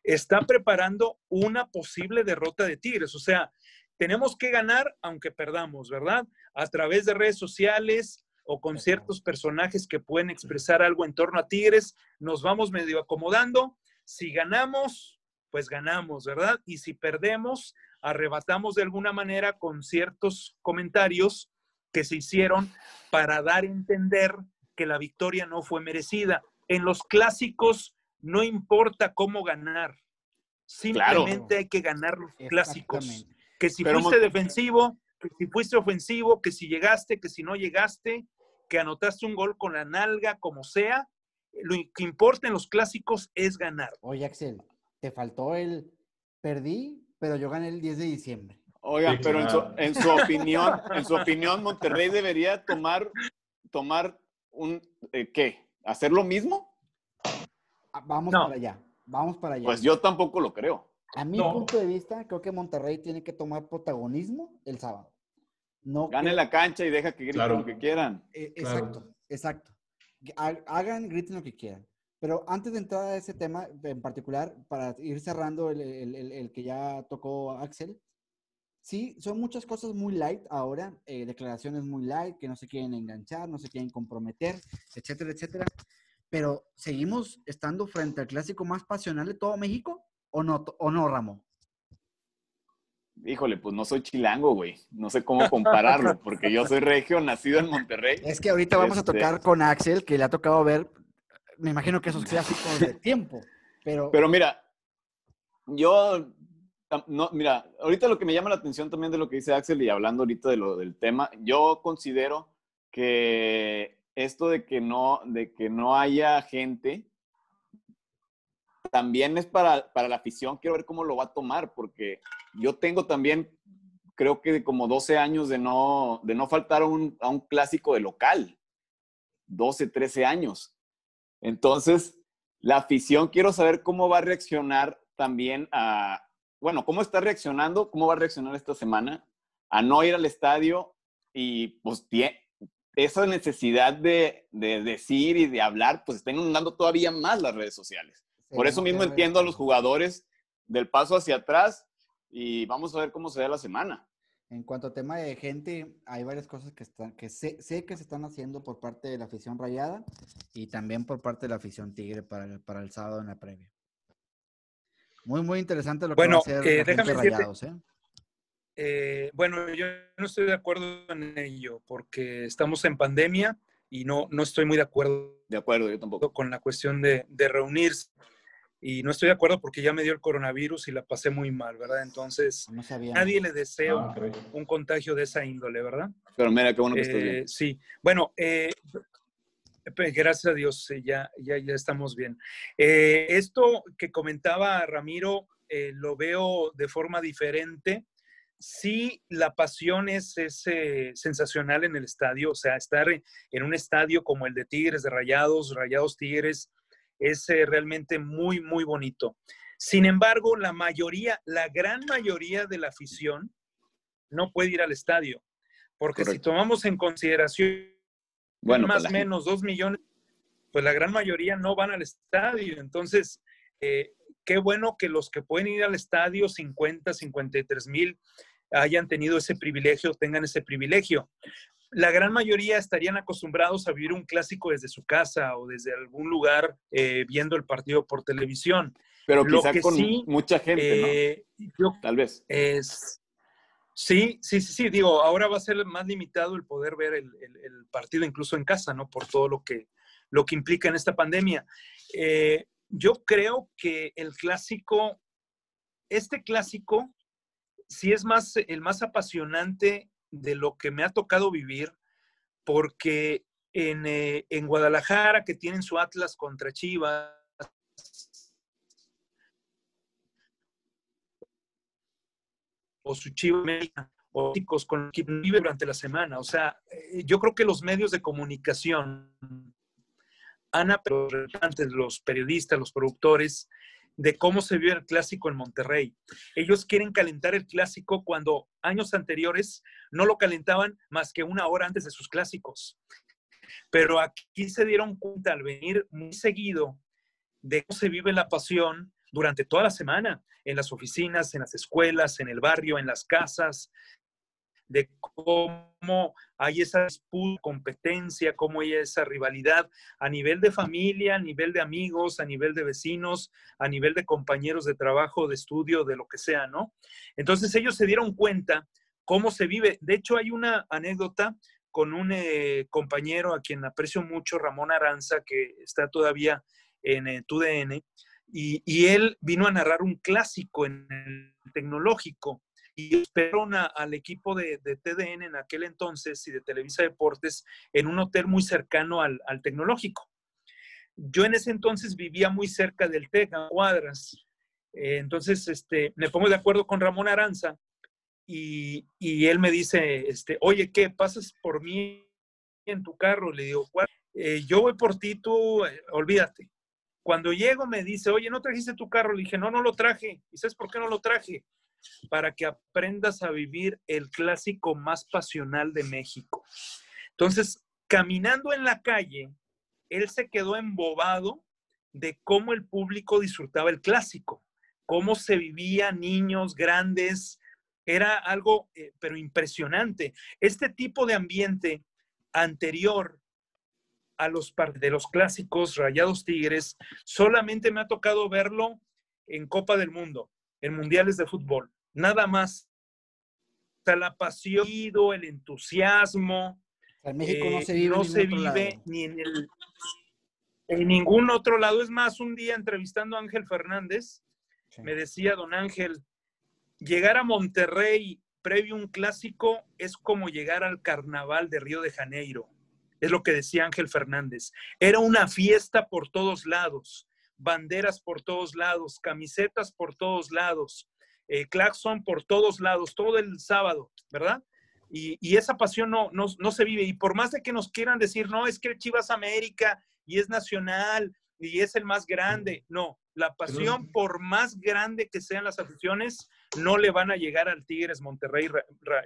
está preparando una posible derrota de Tigres. O sea, tenemos que ganar aunque perdamos, ¿verdad? A través de redes sociales o con ciertos personajes que pueden expresar algo en torno a Tigres, nos vamos medio acomodando. Si ganamos, pues ganamos, ¿verdad? Y si perdemos, arrebatamos de alguna manera con ciertos comentarios que se hicieron para dar a entender que la victoria no fue merecida. En los clásicos no importa cómo ganar, simplemente hay que ganar los clásicos. Que si fuiste defensivo, que si fuiste ofensivo, que si llegaste, que si no llegaste, que anotaste un gol con la nalga, como sea, lo que importa en los clásicos es ganar. Oye, Axel, te faltó el perdí, pero yo gané el 10 de diciembre. Oigan, pero en su, opinión, en su opinión, Monterrey debería tomar, tomar un, eh, ¿qué? ¿Hacer lo mismo? Ah, vamos para allá, vamos para allá. Pues yo tampoco lo creo. A mi punto de vista, creo que Monterrey tiene que tomar protagonismo el sábado. No Gane la cancha y deja que griten lo que quieran. Eh, exacto, exacto. Hagan, griten lo que quieran. Pero antes de entrar a ese tema en particular, para ir cerrando el, el que ya tocó Axel, Sí, son muchas cosas muy light ahora, eh, declaraciones muy light, que no se quieren enganchar, no se quieren comprometer, etcétera, etcétera. Pero ¿seguimos estando frente al clásico más pasional de todo México o no, o no Ramón? Híjole, pues no soy chilango, güey. No sé cómo compararlo, porque yo soy regio, nacido en Monterrey. Es que ahorita vamos a este tocar con Axel, que le ha tocado ver, me imagino que esos clásicos de tiempo. Pero, pero mira, yo no, mira, ahorita lo que me llama la atención también de lo que dice Axel y hablando ahorita de lo del tema, yo considero que esto de que no, de que no haya gente también es para, para la afición. Quiero ver cómo lo va a tomar, porque yo tengo también, creo que como 12 años de no, de no faltar a un, clásico de local. 12, 13 años. Entonces, la afición, quiero saber cómo va a reaccionar también a, bueno, ¿cómo está reaccionando? ¿Cómo va a reaccionar esta semana a no ir al estadio? Y pues esa necesidad de, decir y de hablar, pues está inundando todavía más las redes sociales. Por eso mismo entiendo a los jugadores del paso hacia atrás y vamos a ver cómo se da la semana. En cuanto a tema de gente, hay varias cosas que, están, que sé, que se están haciendo por parte de la afición rayada y también por parte de la afición tigre para para el sábado en la previa. Muy, muy interesante lo que bueno, va a hacer eh, déjame rayados, ¿eh? ¿eh? bueno, yo no estoy de acuerdo en ello, porque estamos en pandemia y no, no estoy muy de acuerdo. De acuerdo, yo tampoco. Con la cuestión de, de reunirse. Y no estoy de acuerdo porque ya me dio el coronavirus y la pasé muy mal, ¿verdad? Entonces, nadie le deseo ah, un contagio de esa índole, ¿verdad? Pero mira, qué bueno que eh, bien. Sí, bueno, eh, Gracias a Dios, ya, ya, ya estamos bien. Eh, esto que comentaba Ramiro, eh, lo veo de forma diferente. Sí, la pasión es, eh, sensacional en el estadio, o sea, estar en un estadio como el de Tigres, de Rayados, Rayados Tigres, es realmente muy, muy bonito. Sin embargo, la mayoría, la gran mayoría de la afición no puede ir al estadio, porque si tomamos en consideración bueno, más o menos dos millones, pues la gran mayoría no van al estadio. Entonces, eh, qué bueno que los que pueden ir al estadio, 50, 53 mil, hayan tenido ese privilegio, tengan ese privilegio. La gran mayoría estarían acostumbrados a vivir un clásico desde su casa o desde algún lugar eh, viendo el partido por televisión. Pero quizá con mucha gente, ¿no? Eh, Tal vez. Es, Sí, sí, sí, sí. Digo, ahora va a ser más limitado el poder ver el, partido incluso en casa, ¿no? Por todo lo que, lo que implica en esta pandemia. Eh, yo creo que el clásico, este clásico, sí es más, el más apasionante de lo que me ha tocado vivir, porque en, eh, en Guadalajara, que tienen su Atlas contra Chivas, o su chivo o con que vive durante la semana. O sea, eh, yo creo que los medios de comunicación, Ana, pero los periodistas, los productores, de cómo se vio el clásico en Monterrey. Ellos quieren calentar el clásico cuando años anteriores no lo calentaban más que una hora antes de sus clásicos. Pero aquí se dieron cuenta al venir muy seguido de cómo se vive la pasión durante toda la semana, en las oficinas, en las escuelas, en el barrio, en las casas, de cómo hay esa disputa, competencia, cómo hay esa rivalidad a nivel de familia, a nivel de amigos, a nivel de vecinos, a nivel de compañeros de trabajo, de estudio, de lo que sea, ¿no? Entonces ellos se dieron cuenta cómo se vive. De hecho, hay una anécdota con un eh, compañero a quien aprecio mucho, Ramón Aranza, que está todavía en eh, TUDN, y, él vino a narrar un clásico en el tecnológico y esperó al equipo de, TDN en aquel entonces y de Televisa Deportes en un hotel muy cercano al, tecnológico. Yo en ese entonces vivía muy cerca del TEC, a cuadras. Eh, entonces, este, me pongo de acuerdo con Ramón Aranza y, él me dice, este, oye, ¿qué? ¿Pasas por mí en tu carro? Le digo, eh, yo voy por ti, tú, eh, olvídate. Cuando llego me dice, oye, ¿no trajiste tu carro? Le dije, no, no lo traje. ¿Y sabes por qué no lo traje? Para que aprendas a vivir el clásico más pasional de México. Entonces, caminando en la calle, él se quedó embobado de cómo el público disfrutaba el clásico, cómo se vivía niños, grandes, era algo, eh, pero impresionante. Este tipo de ambiente anterior a los de los clásicos Rayados Tigres, solamente me ha tocado verlo en Copa del Mundo, en mundiales de fútbol, nada más. O sea, la pasión, el entusiasmo. En México no se vive, no se vive ni en, el, en ningún otro lado. Es más, un día entrevistando a Ángel Fernández, me decía don Ángel, llegar a Monterrey previo a un clásico es como llegar al carnaval de Río de Janeiro. Es lo que decía Ángel Fernández. Era una fiesta por todos lados, banderas por todos lados, camisetas por todos lados, eh, claxon por todos lados, todo el sábado, ¿verdad? Y, esa pasión no, no, se vive. Y por más de que nos quieran decir, no, es que Chivas América y es nacional y es el más grande, no, la pasión, por más grande que sean las aficiones, no le van a llegar al Tigres Monterrey,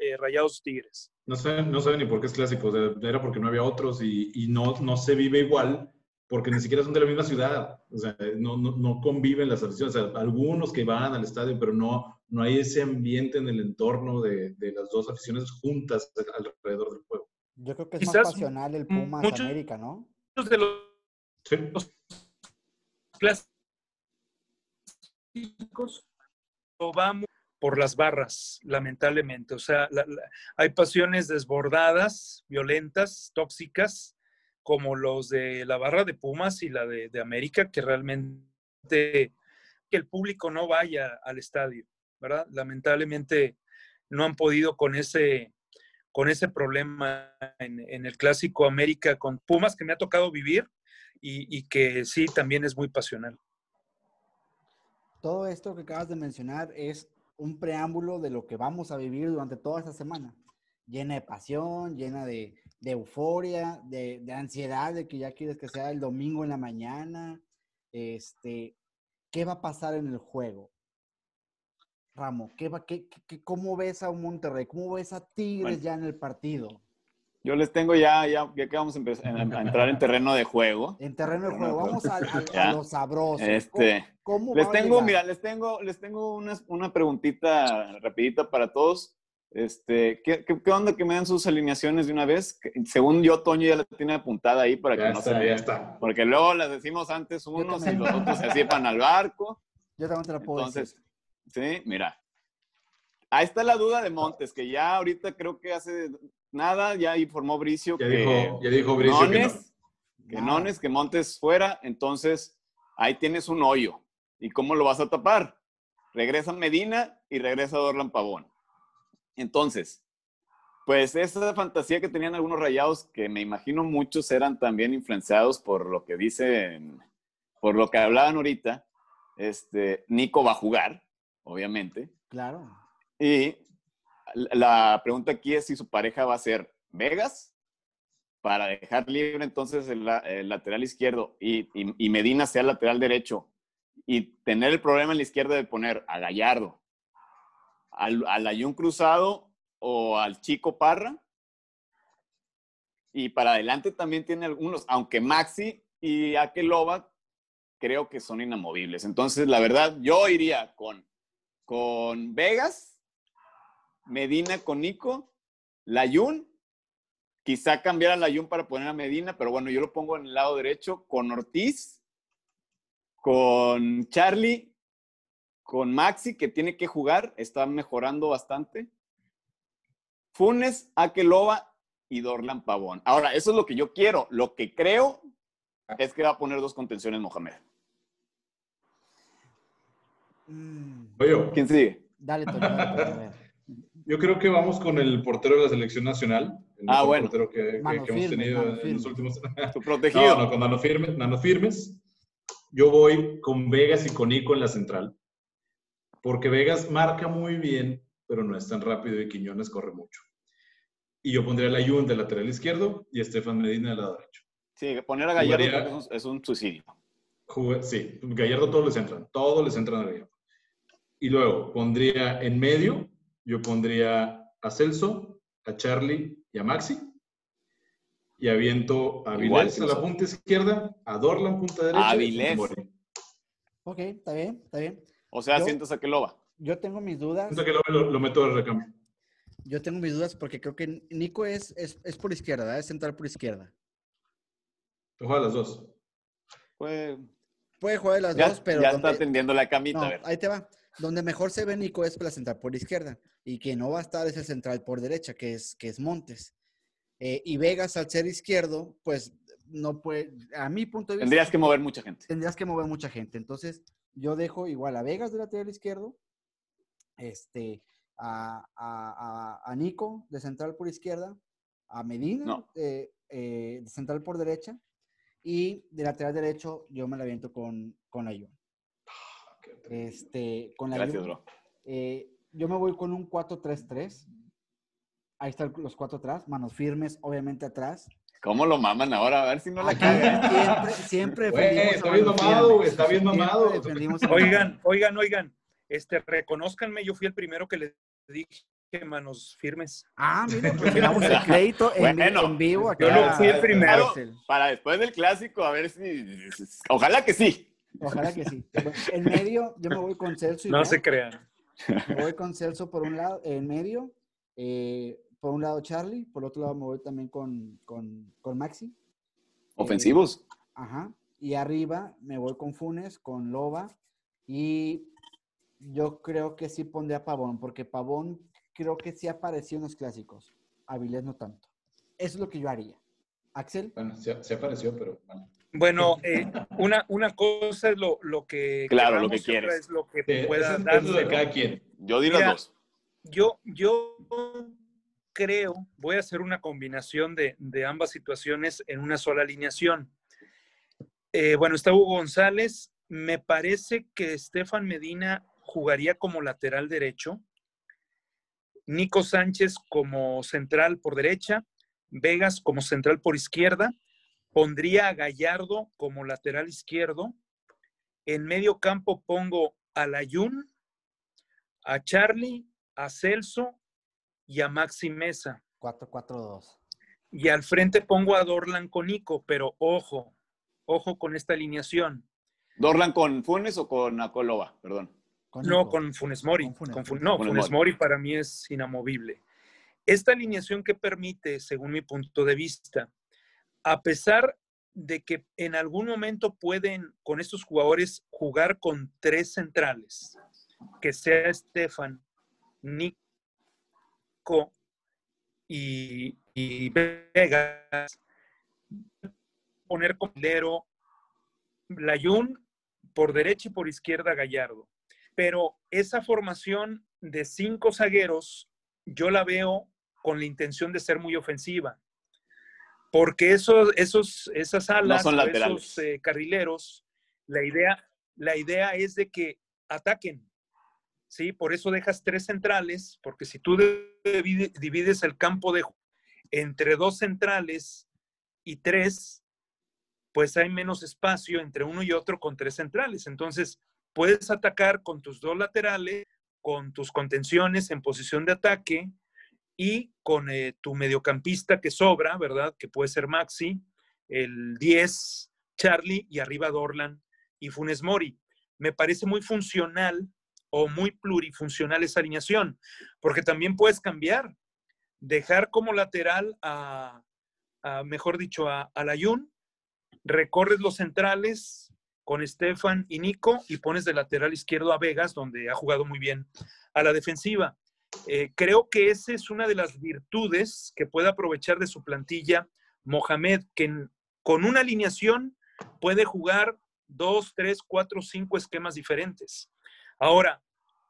eh, Rayados Tigres. No sé, no sé ni por qué es clásico, era porque no había otros y, no, no se vive igual porque ni siquiera son de la misma ciudad, o sea, no, no, conviven las aficiones, o sea, algunos que van al estadio, pero no, no hay ese ambiente en el entorno de, las dos aficiones juntas alrededor del juego. Yo creo que es más pasional el Pumas América, ¿no? Muchos de los, sí. clásicos lo vamos por las barras, lamentablemente. O sea, hay pasiones desbordadas, violentas, tóxicas, como los de la barra de Pumas y la de, América, que realmente que el público no vaya al estadio, ¿verdad? Lamentablemente no han podido con ese, con ese problema en, el clásico América con Pumas que me ha tocado vivir y, y que sí, también es muy pasional. Todo esto que acabas de mencionar es un preámbulo de lo que vamos a vivir durante toda esta semana, llena de pasión, llena de, euforia, de, ansiedad de que ya quieres que sea el domingo en la mañana. Este, ¿Qué va a pasar en el juego? Ramo, ¿qué va, qué, ¿cómo ves a un Monterrey? ¿Cómo ves a Tigres ya en el partido? Yo les tengo ya, ya, ya que vamos a, empezar, a, entrar en terreno de juego. En terreno de juego, vamos a, a, lo sabroso. Este, ¿Cómo, les tengo, mira, les tengo, les tengo una, una preguntita rapidita para todos. Este, ¿qué, ¿qué, onda que me dan sus alineaciones de una vez? Según yo, Toño ya la tiene apuntada ahí para que no se ya está. Porque luego las decimos antes unos y los otros se asipan al barco. Yo también te la puedo Entonces, sí, mira. Ahí está la duda de Montes, que ya ahorita creo que hace nada, ya informó Bricio ya que, dijo, ya dijo Bricio Nones, que, Nones, que Montes fuera, entonces ahí tienes un hoyo. ¿Y cómo lo vas a tapar? Regresa Medina y regresa Dorlan Pavón. Entonces, pues esa fantasía que tenían algunos rayados, que me imagino muchos eran también influenciados por lo que dicen, por lo que hablaban ahorita, este, Nico va a jugar, obviamente. Claro. Y la pregunta aquí es si su pareja va a ser Vegas para dejar libre entonces el, lateral izquierdo y, Medina sea lateral derecho y tener el problema en la izquierda de poner a Gallardo, al, al Ayun Cruzado o al Chico Parra. Y para adelante también tiene algunos, aunque Maxi y Akeloba creo que son inamovibles. Entonces, la verdad, yo iría con, con Vegas Medina con Nico, Layun, quizá cambiar a Layun para poner a Medina, pero bueno, yo lo pongo en el lado derecho con Ortiz, con Charlie, con Maxi, que tiene que jugar, está mejorando bastante. Funes, Akeloba y Dorlan Pavón. Ahora, eso es lo que yo quiero. Lo que creo es que va a poner dos contenciones Mohamed. Mm, Oye, ¿Quién sigue? Dale, Toño, dale, yo creo que vamos con el portero de la selección nacional. El Ah, bueno. portero que, que- Mano que hemos tenido mano en firme. los últimos Tu protegido. No, no, con Nano Firmes, Nano Firmes. Yo voy con Vegas y con Nico en la central. Porque Vegas marca muy bien, pero no es tan rápido y Quiñones corre mucho. Y yo pondría a la Jun de lateral izquierdo y a Estefan Medina del lado derecho. Sí, poner a Gallardo Jugaría- es un, es un suicidio. Jugué- sí, Gallardo todos les entran, todos les entran a Gallardo. Y luego pondría en medio, yo pondría a Celso, a Charlie y a Maxi. Y aviento a Igual, Vilés a la punta izquierda, a Dorlan punta derecha. A y Vilés. Mori. Ok, está bien, está bien. O sea, Yo- sientas a que lo va. Yo tengo mis dudas. Siento que lo, lo- lo meto de recambio. Yo tengo mis dudas porque creo que Nico es, es, es por izquierda, ¿verdad? es central por izquierda. Te juega las dos. Pues, Puede jugar de las ya dos, pero ya donde- está tendiendo la camita. no, a ver. ahí te va. Donde mejor se ve Nico es la central por izquierda y que no va a estar es el central por derecha, que es, que es Montes. Eh, y Vegas al ser izquierdo, pues no puede, a mi punto de vista, Tendrías que mover mucha gente. tendrías que mover mucha gente. Entonces, yo dejo igual a Vegas de lateral izquierdo, este, a, a- a- a Nico de central por izquierda, a Medina No. eh, eh, de central por derecha, y de lateral derecho yo me la aviento con, con la Jun. Este, con la Gracias, Jun, bro. eh, yo me voy con un 4-3-3. Ahí están los cuatro atrás, manos firmes, obviamente atrás. ¿Cómo lo maman ahora? A ver si no la Aquí caga. siempre, siempre defendimos está bien mamado, güey, está bien mamado. Oigan, oigan, oigan. Este, reconózcanme, yo fui el primero que le dije manos firmes. Ah, mira, pues le damos el crédito en, vi- Bueno, en vivo acá. yo lo fui el primero. Axel. Para después del clásico, a ver si. Ojalá que sí. Ojalá que sí. En medio, yo me voy con Celso. No igual. se crean. Me voy con Celso por un lado, en medio. eh, por un lado Charlie, por otro lado me voy también con, con, con Maxi. Ofensivos. Ajá. Y arriba me voy con Funes, con Loba. Y yo creo que sí pondré a Pavón, porque Pavón creo que sí apareció en los clásicos. Avilés no tanto. Eso es lo que yo haría. Axel. Bueno, se, se apareció, pero bueno. Bueno, eh, una, una cosa es lo, lo que Claro, lo que quieres. es lo que Eh, pueda eso de cada quien. Yo di las dos. Yo, yo creo, voy a hacer una combinación de, ambas situaciones en una sola alineación. Eh, bueno, está Hugo González. Me parece que Estefan Medina jugaría como lateral derecho. Nico Sánchez como central por derecha. Vegas como central por izquierda. Pondría a Gallardo como lateral izquierdo. En medio campo pongo a Layún, a Charlie, a Celso y a Maxi Mesa. 4-4-2. Y al frente pongo a Dorlan con Nico, pero ojo, ojo con esta alineación. ¿Dorlan con Funes o con Acoloba? Perdón. Con No con Funes Mori. Con Funes Con Fun- Mori. no, Funes Funes Mori. Para mí es inamovible. Esta alineación que permite, según mi punto de vista, a pesar de que en algún momento pueden con estos jugadores jugar con tres centrales, que sea Estefan, Y, y Vegas, poner como lero Layún por derecha y por izquierda Gallardo. Pero esa formación de cinco zagueros, yo la veo con la intención de ser muy ofensiva. Porque esos, esos, esas alas, son esos eh, carrileros, la idea, la idea es de que ataquen. ¿Sí? Por eso dejas tres centrales, porque si tú divide- divides el campo de entre dos centrales y tres, pues hay menos espacio entre uno y otro con tres centrales. Entonces, puedes atacar con tus dos laterales, con tus contenciones en posición de ataque y con eh, tu mediocampista que sobra, ¿verdad? Que puede ser Maxi, el 10, Charlie y arriba Dorlan y Funes Mori. Me parece muy funcional o muy plurifuncional esa alineación, porque también puedes cambiar, dejar como lateral a, mejor dicho, a, a Layún, recorres los centrales con Estefan y Nico y pones de lateral izquierdo a Vegas, donde ha jugado muy bien a la defensiva. Eh, creo que esa es una de las virtudes que puede aprovechar de su plantilla Mohamed, que con una alineación puede jugar dos, tres, cuatro, cinco esquemas diferentes. Ahora,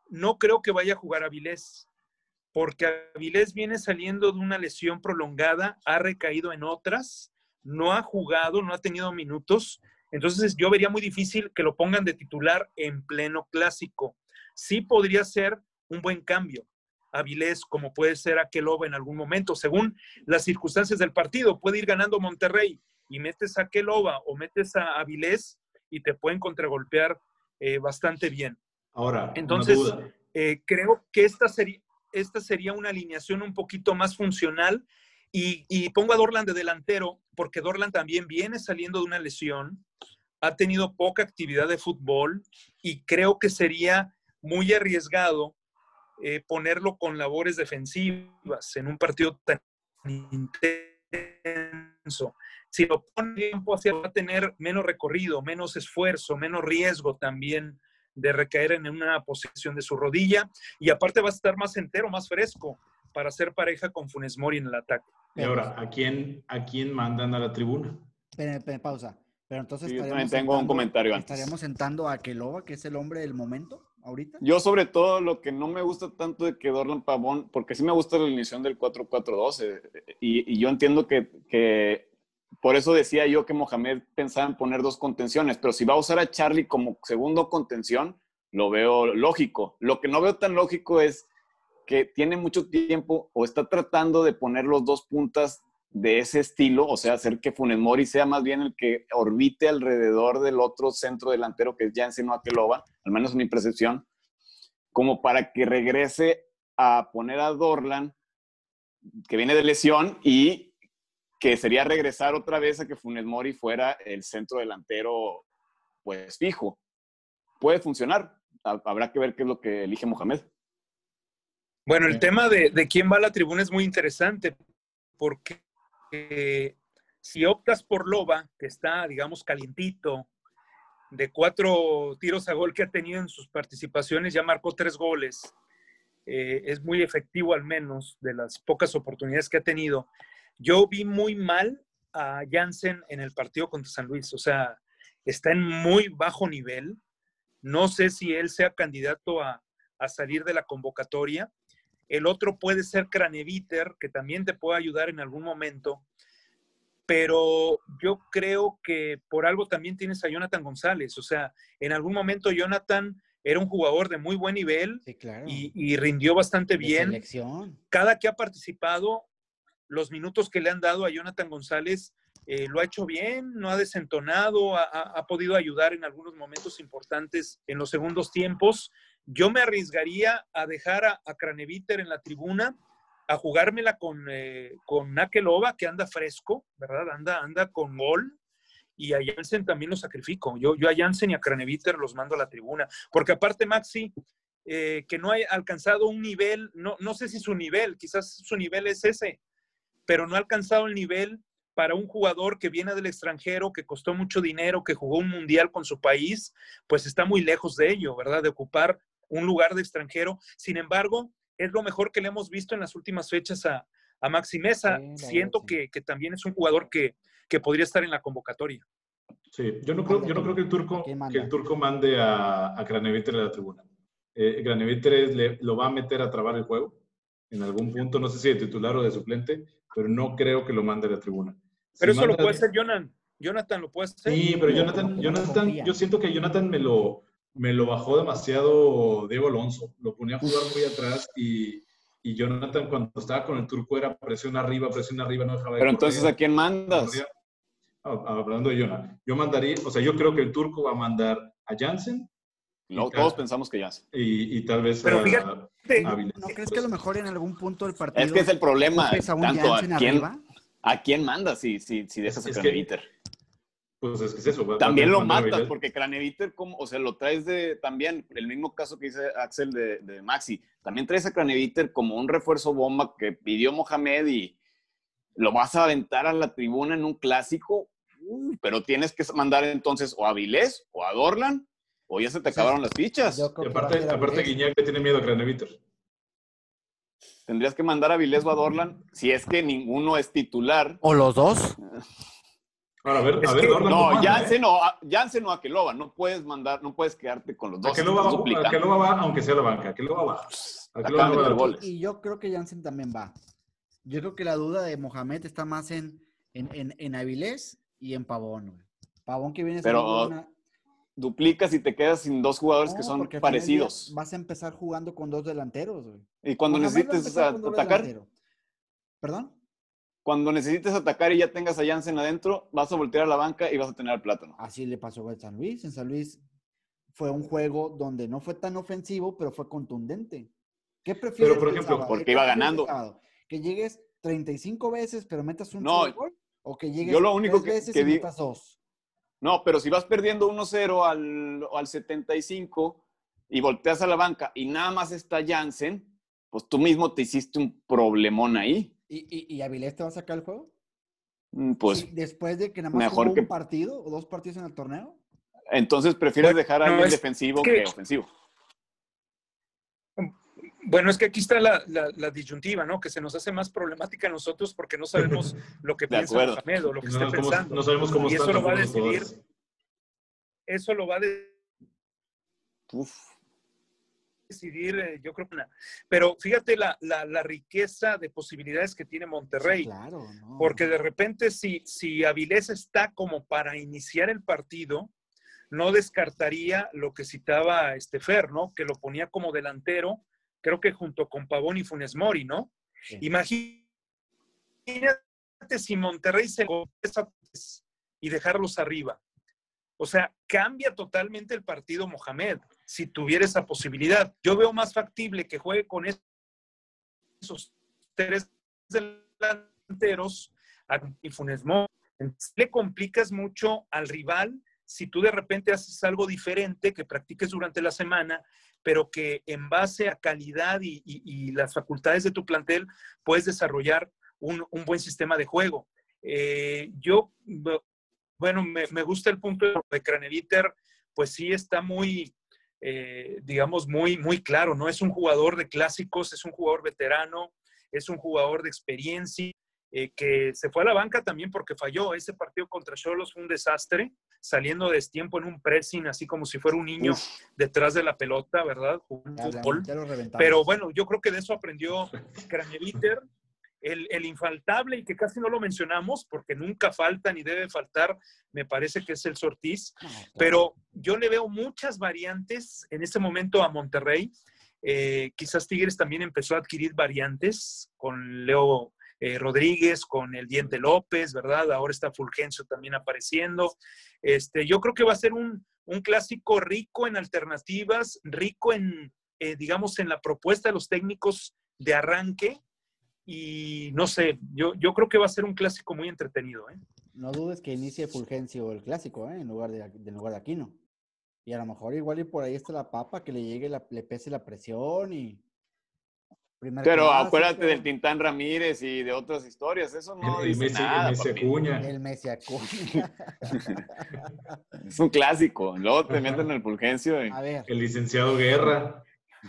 no creo que vaya a jugar Avilés, porque Avilés viene saliendo de una lesión prolongada, ha recaído en otras, no ha jugado, no ha tenido minutos. Entonces yo vería muy difícil que lo pongan de titular en pleno clásico. Sí podría ser un buen cambio. Avilés, como puede ser Aqueloba en algún momento, según las circunstancias del partido. Puede ir ganando Monterrey y metes a Aqueloba o metes a Avilés y te pueden contragolpear eh, bastante bien. Ahora, entonces, eh, creo que esta sería, esta sería una alineación un poquito más funcional y, y, pongo a Dorlan de delantero porque Dorlan también viene saliendo de una lesión, ha tenido poca actividad de fútbol y creo que sería muy arriesgado eh, ponerlo con labores defensivas en un partido tan intenso. Si lo pone tiempo hacia va a tener menos recorrido, menos esfuerzo, menos riesgo también de recaer en una posición de su rodilla y aparte va a estar más entero, más fresco para hacer pareja con Funes Mori en el ataque. Y ahora, ¿a quién, a quién mandan a la tribuna? pausa. Pero entonces yo también tengo un comentario antes. ¿Estaríamos sentando a Keloba, que es el hombre del momento ahorita? Yo sobre todo lo que no me gusta tanto de que Dorlan Pavón, porque sí me gusta la alineación del 4-4-2 eh, y, y, yo entiendo que, que, por eso decía yo que Mohamed pensaba en poner dos contenciones, pero si va a usar a Charlie como segundo contención, lo veo lógico. Lo que no veo tan lógico es que tiene mucho tiempo o está tratando de poner los dos puntas de ese estilo, o sea, hacer que Funes Mori sea más bien el que orbite alrededor del otro centro delantero que es Jansen o Akeloba, al menos en mi percepción, como para que regrese a poner a Dorlan, que viene de lesión, y que sería regresar otra vez a que Funes Mori fuera el centro delantero, pues fijo. Puede funcionar, habrá que ver qué es lo que elige Mohamed. Bueno, el tema de, de quién va a la tribuna es muy interesante, porque si optas por Loba, que está, digamos, calientito, de cuatro tiros a gol que ha tenido en sus participaciones, ya marcó tres goles. Eh, es muy efectivo al menos de las pocas oportunidades que ha tenido. Yo vi muy mal a Jansen en el partido contra San Luis, o sea, está en muy bajo nivel. No sé si él sea candidato a, a salir de la convocatoria. El otro puede ser Craneviter, que también te puede ayudar en algún momento. Pero yo creo que por algo también tienes a Jonathan González. O sea, en algún momento Jonathan era un jugador de muy buen nivel y, rindió bastante bien. Cada que ha participado, los minutos que le han dado a Jonathan González eh, lo ha hecho bien, no ha desentonado, ha, podido ayudar en algunos momentos importantes en los segundos tiempos. Yo me arriesgaría a dejar a, a Craneviter en la tribuna, a jugármela con, eh, con Nakelova, que anda fresco, ¿verdad? Anda, anda con gol. Y a Jansen también lo sacrifico. Yo, yo a Jansen y a Craneviter los mando a la tribuna. Porque aparte, Maxi, eh, que no ha alcanzado un nivel, no, no sé si su nivel, quizás su nivel es ese, pero no ha alcanzado el nivel para un jugador que viene del extranjero, que costó mucho dinero, que jugó un mundial con su país, pues está muy lejos de ello, ¿verdad? De ocupar un lugar de extranjero. Sin embargo, es lo mejor que le hemos visto en las últimas fechas a, a Maxi Mesa. Siento que, que, también es un jugador que, que, podría estar en la convocatoria. Sí, yo no creo, yo no creo que, el turco, que el turco mande a, a Graneviter a la tribuna. Eh, Graneviter lo va a meter a trabar el juego en algún punto, no sé si de titular o de suplente, pero no creo que lo mande a la tribuna. Pero eso lo puede hacer Jonathan. Jonathan lo puede hacer. Sí, pero Jonathan, Jonathan, yo siento que Jonathan me lo, me lo bajó demasiado Diego Alonso. Lo ponía a jugar muy atrás y, y Jonathan cuando estaba con el turco era presión arriba, presión arriba, no dejaba Pero entonces, ¿a quién mandas? Hablando de Jonathan, yo mandaría, o sea, yo creo que el turco va a mandar a Jansen. No, todos pensamos que Jansen. Y, y, tal vez Pero fíjate, a, ¿no crees que a lo mejor en algún punto del partido... Es que es el problema, tanto a quién, ¿a quién mandas si, si, si dejas a Craneviter? Pues es que es eso. También lo matas, porque Craneviter, como, o sea, lo traes de también, el mismo caso que dice Axel de, de Maxi, también traes a Craneviter como un refuerzo bomba que pidió Mohamed y lo vas a aventar a la tribuna en un clásico, uh, pero tienes que mandar entonces o a Vilés o a Dorlan, o ya se te acabaron las fichas. Y aparte, aparte Guiñac le tiene miedo a Craneviter. tendrías que mandar a Vilés o a Dorlan si es que ninguno es titular. ¿O los dos? Ahora, a ver, Es a ver, que- Dorlan, No, manda, ¿eh? Jansen o, a- Jansen o. No puedes mandar, no puedes quedarte con los dos. Estás va, va, aunque sea la banca. No va a meter dar goles. Y yo creo que Jansen también va. Yo creo que la duda de Mohamed está más en, en, en, en Avilés y en Pavón. güey. Pavón que viene Pero siendo una- Duplicas y te quedas sin dos jugadores que son parecidos. Vas a empezar jugando con dos delanteros. güey. Y cuando a necesites a- atacar, delantero. ¿Perdón? cuando necesites atacar y ya tengas a Jansen adentro, vas a voltear a la banca y vas a tener al plátano. Así le pasó con San Luis. En San Luis fue un juego donde no fue tan ofensivo, pero fue contundente. ¿Qué prefieres? por el ejemplo, sábado? porque ¿Qué iba ganando. ¿Que llegues 35 veces pero metas un No, gol? ¿O que llegues yo lo único tres que- veces que y metas dos? No, pero si vas perdiendo 1-0 al, al 75 y volteas a la banca y nada más está Jansen, pues tú mismo te hiciste un problemón ahí. ¿Y, y, y Avilés te va a sacar el juego? Mm, Pues Sí, después de que nada más mejor jugó que- un partido o dos partidos en el torneo. entonces prefieres dejar a alguien defensivo que- que ofensivo. Bueno, es que aquí está la, la- la disyuntiva, ¿no? Que se nos hace más problemática a nosotros porque no sabemos lo que piensa. Mohamed o lo que No, esté no, cómo- pensando. no sabemos cómo Y eso lo va a decidir, eso lo va a de- Uf. decidir, eh, yo creo que una. Pero fíjate la, la- la riqueza de posibilidades que tiene Monterrey. Claro, ¿no? Porque de repente, si, si Avilés está como para iniciar el partido, no descartaría lo que citaba este Fer, ¿no? Que lo ponía como delantero, creo que junto con Pavón y Funes Mori, ¿no? Sí. Imagínate si Monterrey se goza y dejarlos arriba. O sea, cambia totalmente el partido Mohamed, si tuviera esa posibilidad. Yo veo más factible que juegue con esos tres delanteros y Funes Mori. Le complicas mucho al rival si tú de repente haces algo diferente que practiques durante la semana, pero que en base a calidad y, las facultades de tu plantel puedes desarrollar un, buen sistema de juego. Eh, yo, bu- bueno, me, me gusta el punto de Craneviter, pues sí está muy, eh, digamos, muy, muy claro, ¿no? Es un jugador de clásicos, es un jugador veterano, es un jugador de experiencia, eh, que se fue a la banca también porque falló. Ese partido contra Cholos fue un desastre, saliendo de destiempo en un pressing, así como si fuera un niño Uf. detrás de la pelota, ¿verdad? Ya, ya- fútbol. ya. Pero bueno, yo creo que de eso aprendió Craneviter. El, el infaltable y que casi no lo mencionamos porque nunca falta ni debe faltar, me parece que es el Sortiz. Pero yo le veo muchas variantes en este momento a Monterrey. Eh, quizás Tigres también empezó a adquirir variantes con Leo eh, Rodríguez, con el Diente López, ¿verdad? Ahora está Fulgencio también apareciendo. Este, yo creo que va a ser un, un clásico rico en alternativas, rico en, eh, digamos, en la propuesta de los técnicos de arranque. Y no sé, yo, yo creo que va a ser un clásico muy entretenido. ¿eh? No dudes que inicie Fulgencio el clásico, ¿eh? En lugar de, en lugar de Aquino. Y a lo mejor igual y por ahí está la papa, que le llegue, la, le pese la presión y... primer Pero acuérdate del Tintán Ramírez y de otras historias. Eso no El, el dice Messi, el nada, Messi. Acuña. El Messi Acuña. Es un clásico. Luego te meten el Fulgencio. y- A ver, El licenciado Guerra.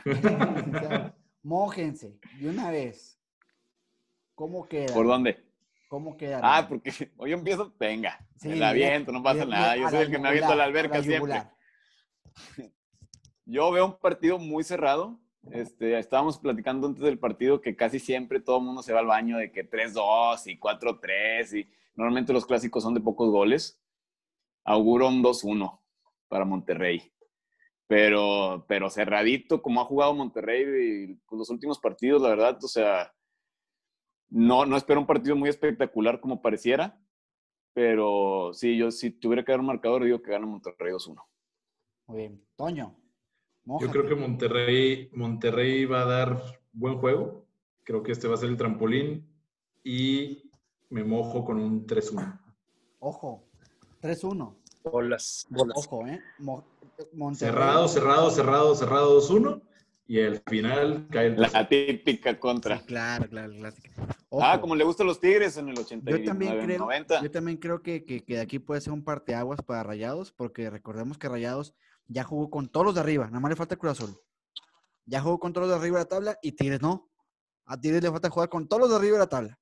licenciado, mójense de una vez. ¿Cómo queda? ¿Por dónde? ¿Cómo queda? Ah, porque hoy empiezo, venga, Sí, me la aviento, no pasa nada. Yo soy el que me aviento a la yugular, alberca siempre. yugular. Yo veo un partido muy cerrado. Este, estábamos platicando antes del partido que casi siempre todo el mundo se va al baño de que 3-2 y 4-3 y normalmente los clásicos son de pocos goles. Auguro un 2-1 para Monterrey. Pero, pero cerradito, como ha jugado Monterrey y, pues, los últimos partidos, la verdad, o sea, no, no espero un partido muy espectacular como pareciera, pero sí, yo si tuviera que dar un marcador, digo que gana Monterrey 2-1. Muy bien. Toño. Yo creo que Monterrey, Monterrey va a dar buen juego. Creo que este va a ser el trampolín. Y me mojo con un 3-1. Ojo. 3-1. Bolas, bolas. Ojo, ¿eh? Mo- Monterrey. Cerrado, cerrado, cerrado, cerrado 2-1. Y al final cae el La típica contra. Sí, claro, claro, clásica. Ah, Ojo, como le gustan los Tigres en el 89, yo también creo, 90. yo también creo que, que, que de aquí puede ser un parteaguas para Rayados, porque recordemos que Rayados ya jugó con todos los de arriba, nada más le falta Cruz Azul. Ya jugó con todos los de arriba de la tabla y Tigres no. A Tigres le falta jugar con todos los de arriba de la tabla.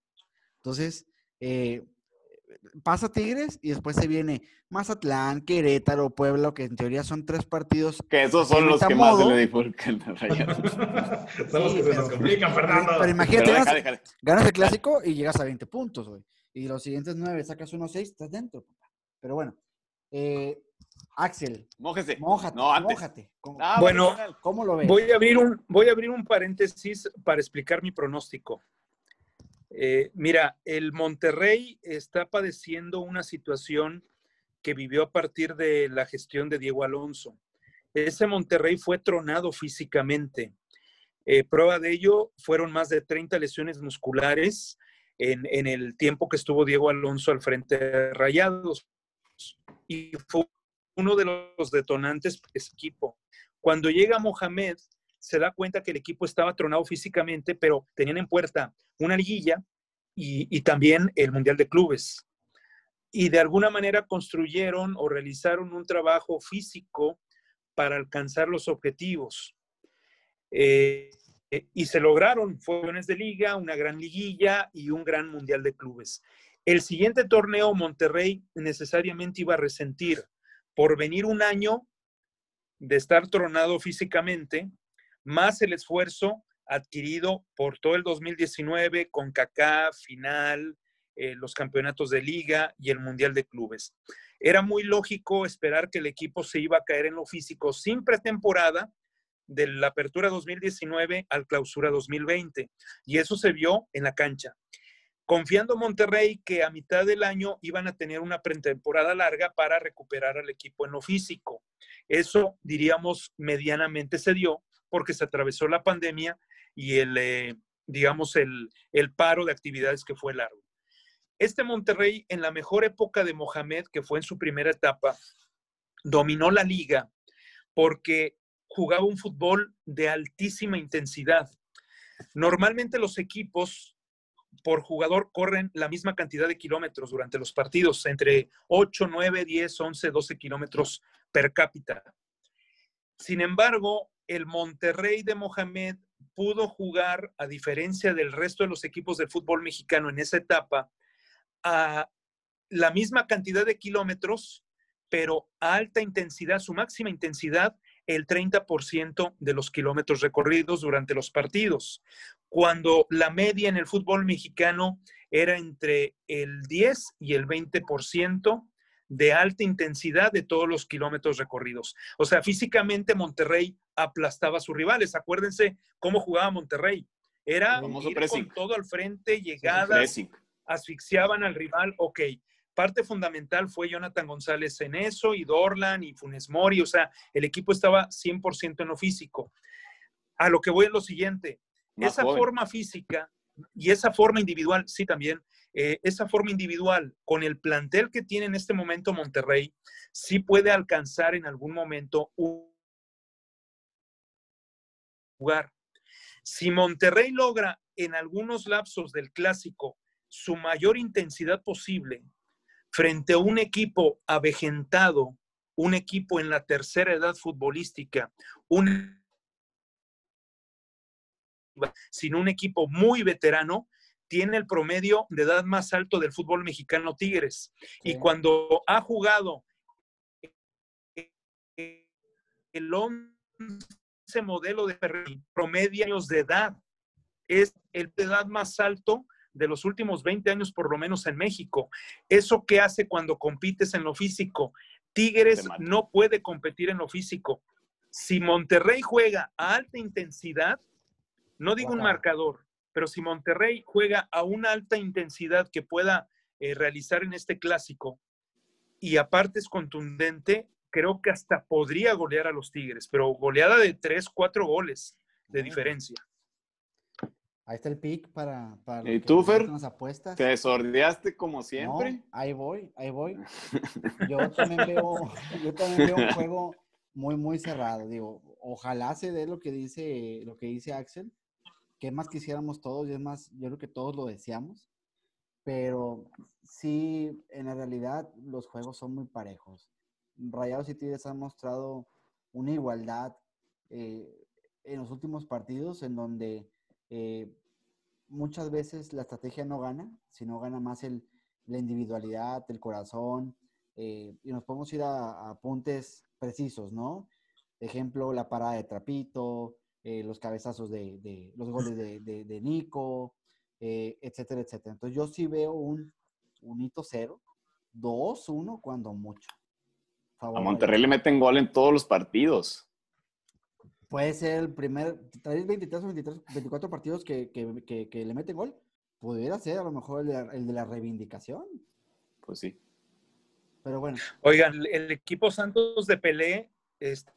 Entonces, eh, pasa Tigres y después se viene Mazatlán, Querétaro, Puebla, que en teoría son tres partidos. Que esos son los que más se le bifurcan a Rayados. son los que se nos complican, Fernando. Pero, imagínate, ganas, el clásico y llegas a 20 puntos, güey. Y los siguientes nueve sacas unos seis, estás dentro, Pero bueno, eh, Axel. Mójese. Mójate, no, mójate. Ah, bueno, ¿cómo lo ves? Voy a, abrir un, voy a abrir un paréntesis para explicar mi pronóstico. Eh, mira, el Monterrey está padeciendo una situación que vivió a partir de la gestión de Diego Alonso. Ese Monterrey fue tronado físicamente. Eh, prueba de ello fueron más de 30 lesiones musculares en, en, el tiempo que estuvo Diego Alonso al frente de Rayados. Y fue uno de los detonantes de ese equipo. Cuando llega Mohamed, se da cuenta que el equipo estaba tronado físicamente, pero tenían en puerta una liguilla y, también el Mundial de Clubes. Y de alguna manera construyeron o realizaron un trabajo físico para alcanzar los objetivos. Eh, y se lograron fueron de liga, una gran liguilla y un gran Mundial de Clubes. El siguiente torneo Monterrey necesariamente iba a resentir por venir un año de estar tronado físicamente, más el esfuerzo adquirido por todo el 2019 con CACA, final, eh, los campeonatos de liga y el Mundial de Clubes. Era muy lógico esperar que el equipo se iba a caer en lo físico sin pretemporada de la apertura 2019 al clausura 2020. Y eso se vio en la cancha confiando Monterrey que a mitad del año iban a tener una pretemporada larga para recuperar al equipo en lo físico. Eso, diríamos, medianamente se dio porque se atravesó la pandemia y el, eh, digamos, el, el paro de actividades que fue largo. Este Monterrey, en la mejor época de Mohamed, que fue en su primera etapa, dominó la liga porque jugaba un fútbol de altísima intensidad. Normalmente los equipos por jugador corren la misma cantidad de kilómetros durante los partidos, entre 8, 9, 10, 11, 12 kilómetros per cápita. Sin embargo, el Monterrey de Mohamed pudo jugar, a diferencia del resto de los equipos de fútbol mexicano en esa etapa, a la misma cantidad de kilómetros, pero a alta intensidad, su máxima intensidad, el 30% de los kilómetros recorridos durante los partidos cuando la media en el fútbol mexicano era entre el 10 y el 20% de alta intensidad de todos los kilómetros recorridos. O sea, físicamente Monterrey aplastaba a sus rivales. Acuérdense cómo jugaba Monterrey. Era ir con todo al frente, llegadas, asfixiaban al rival. Ok, parte fundamental fue Jonathan González en eso, y Dorlan, y Funes Mori. O sea, el equipo estaba 100% en lo físico. A lo que voy es lo siguiente esa forma física y esa forma individual, sí también, eh, esa forma individual con el plantel que tiene en este momento Monterrey, sí puede alcanzar en algún momento un lugar. Si Monterrey logra en algunos lapsos del clásico su mayor intensidad posible frente a un equipo avejentado, un equipo en la tercera edad futbolística, un sino un equipo muy veterano, tiene el promedio de edad más alto del fútbol mexicano Tigres. Y cuando ha jugado el 11 modelo de promedio años de edad, es el de edad más alto de los últimos 20 años, por lo menos en México. ¿Eso qué hace cuando compites en lo físico? Tigres no puede competir en lo físico. Si Monterrey juega a alta intensidad, no digo un marcador, pero si Monterrey juega a una alta intensidad que pueda eh, realizar en este clásico y aparte es contundente, creo que hasta podría golear a los Tigres, pero goleada de tres, cuatro goles de diferencia. Ahí está el pick para, para ¿Y tú, Fer? apuestas. ¿Te sordeaste como siempre? ahí voy, ahí voy. Yo también veo, yo también veo un juego muy, muy cerrado. Digo, ojalá se dé lo que dice, lo que dice Axel, que más quisiéramos todos y es más, yo creo que todos lo deseamos, pero sí, en la realidad los juegos son muy parejos. Rayados y Tigres han mostrado una igualdad eh, en los últimos partidos en donde eh, muchas veces la estrategia no gana, sino gana más el, la individualidad, el corazón, eh, y nos podemos ir a, apuntes precisos, ¿no? Ejemplo, la parada de Trapito, eh, los cabezazos de, los goles de, Nico, eh, etcétera, etcétera. Entonces yo sí veo un, un hito cero, dos, uno, cuando mucho. a Monterrey le meten gol en todos los partidos. Puede ser el primer, traes 23 o 23, 24 partidos que, le meten gol. Pudiera ser a lo mejor el de, la reivindicación. Pues sí. Pero bueno. Oigan, el equipo Santos de Pelé, este,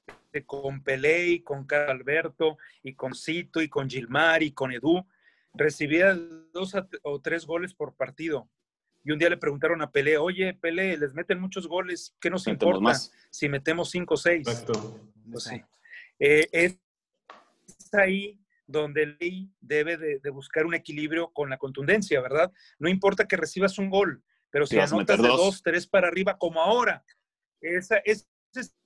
con Pelé y con Carlos Alberto y con Cito y con Gilmar y con Edu, recibía dos o tres goles por partido. Y un día le preguntaron a Pelé, oye, Pelé, les meten muchos goles, ¿qué nos importa si metemos cinco o seis? Exacto. Pues sí. Eh, es ahí donde el ley debe de, buscar un equilibrio con la contundencia, ¿verdad? No importa que recibas un gol, pero si anotas de dos, tres para arriba, como ahora, esa, esa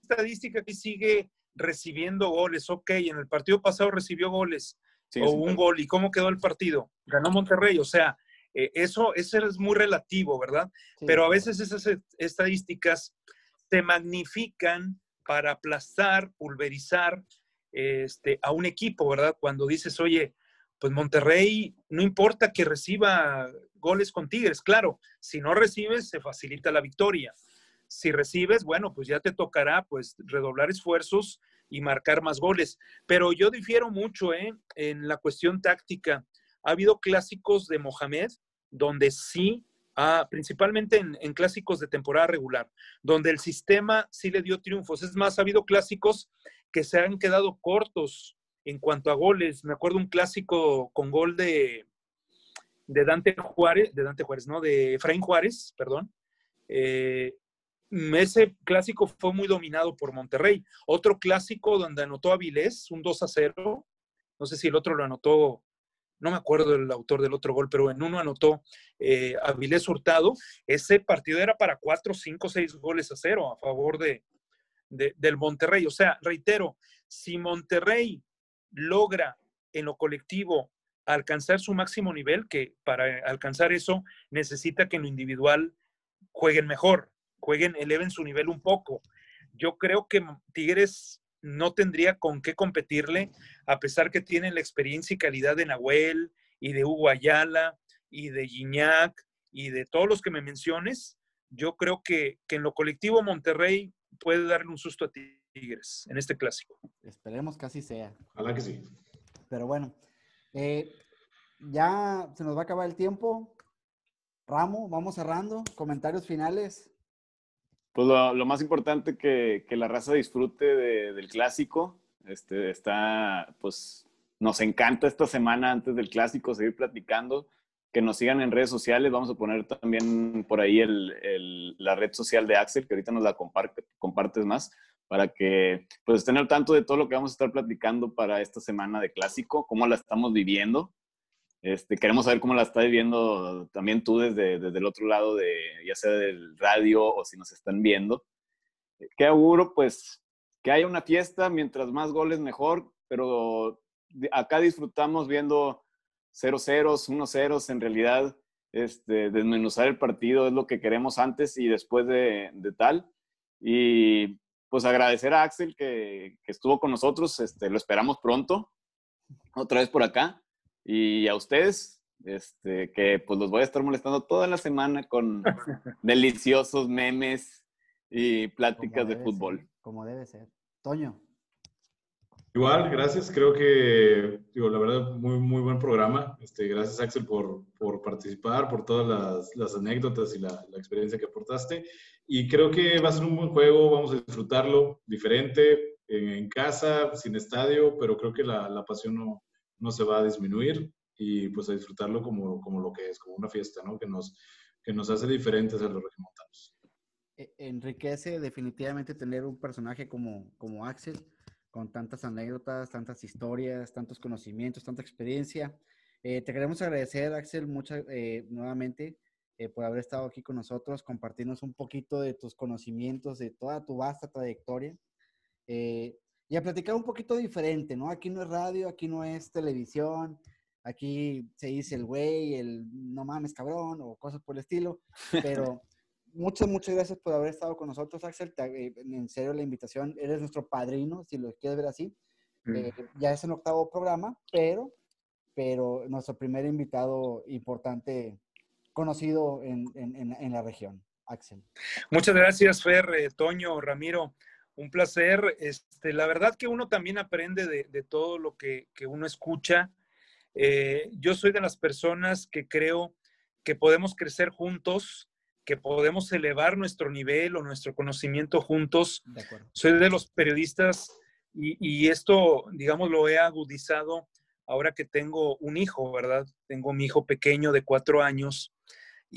estadística que sigue recibiendo goles, ok, en el partido pasado recibió goles, o un gol, ¿y cómo quedó el partido? Ganó Monterrey, o sea, eh, eso, eso es muy relativo, ¿verdad? Pero a veces esas estadísticas se magnifican para aplastar, pulverizar este, a un equipo, ¿verdad? Cuando dices, oye, pues Monterrey, no importa que reciba goles con Tigres, claro, si no recibes, se facilita la victoria. Si recibes, bueno, pues ya te tocará pues redoblar esfuerzos y marcar más goles. Pero yo difiero mucho ¿eh? en la cuestión táctica. Ha habido clásicos de Mohamed donde sí principalmente en, clásicos de temporada regular, donde el sistema sí le dio triunfos. Es más, ha habido clásicos que se han quedado cortos en cuanto a goles. Me acuerdo un clásico con gol de, de Dante Juárez, de Dante Juárez, ¿no? De Efraín Juárez, perdón. Eh, ese clásico fue muy dominado por Monterrey. Otro clásico donde anotó Avilés, un 2 a 0. No sé si el otro lo anotó no me acuerdo del autor del otro gol, pero en uno anotó eh, Avilés Hurtado. Ese partido era para cuatro, cinco, seis goles a cero a favor de, del Monterrey. O sea, reitero, si Monterrey logra en lo colectivo alcanzar su máximo nivel, que para alcanzar eso necesita que en lo individual jueguen mejor, jueguen, eleven su nivel un poco. Yo creo que Tigres no tendría con qué competirle, a pesar que tienen la experiencia y calidad de Nahuel y de Hugo Ayala y de Gignac y de todos los que me menciones. Yo creo que, en lo colectivo Monterrey puede darle un susto a Tigres en este clásico. Esperemos que así sea. Ojalá que sí. Pero bueno, eh, ya se nos va a acabar el tiempo. Ramo, vamos cerrando. Comentarios finales pues lo, más importante que, que la raza disfrute del clásico. Este, está, pues, nos encanta esta semana antes del clásico seguir platicando. Que nos sigan en redes sociales. Vamos a poner también por ahí la red social de Axel, que ahorita nos la compartes más, para que pues, estén al tanto de todo lo que vamos a estar platicando para esta semana de clásico, cómo la estamos viviendo. Este, queremos saber cómo la estás viendo también tú desde, desde el otro lado de, ya sea del radio o si nos están viendo. Qué auguro, pues, que haya una fiesta, mientras más goles mejor, pero acá disfrutamos viendo 0-0, 1-0, en realidad este, desmenuzar el partido es lo que queremos antes y después de, de tal. Y pues agradecer a Axel que, que, estuvo con nosotros, este, lo esperamos pronto, otra vez por acá. Y a ustedes, este, que pues los voy a estar molestando toda la semana con deliciosos memes y pláticas de fútbol. como debe ser. Toño. Igual, gracias. Creo que, digo, la verdad, muy, muy buen programa. Este, gracias, Axel, por, por participar, por todas las, las anécdotas y la, la, experiencia que aportaste. Y creo que va a ser un buen juego, vamos a disfrutarlo diferente, en, en casa, sin estadio, pero creo que la, la pasión no, no se va a disminuir y pues a disfrutarlo como, como lo que es, como una fiesta, ¿no? Que nos, que nos hace diferentes a los regiomontanos. E, enriquece definitivamente tener un personaje como, como Axel, con tantas anécdotas, tantas historias, tantos conocimientos, tanta experiencia. Eh, te queremos agradecer, Axel, muchas, eh, nuevamente eh, por haber estado aquí con nosotros, compartirnos un poquito de tus conocimientos, de toda tu vasta trayectoria y a platicar un poquito diferente, ¿no? Aquí no es radio, aquí no es televisión, aquí se dice el güey, el no mames cabrón o cosas por el estilo, pero muchas, muchas gracias por haber estado con nosotros, Axel. Eh, en serio, la invitación, eres nuestro padrino, si lo quieres ver así. Mm. Eh, ya es el octavo programa, pero, pero nuestro primer invitado importante conocido en, en, en la región, Axel. Muchas gracias, Fer, eh, Toño, Ramiro. Un placer. Este, la verdad que uno también aprende de, de todo lo que, que uno escucha. Eh, yo soy de las personas que creo que podemos crecer juntos, que podemos elevar nuestro nivel o nuestro conocimiento juntos. soy de los periodistas y, y, esto, digamos, lo he agudizado ahora que tengo un hijo, ¿verdad? Tengo mi hijo pequeño de cuatro años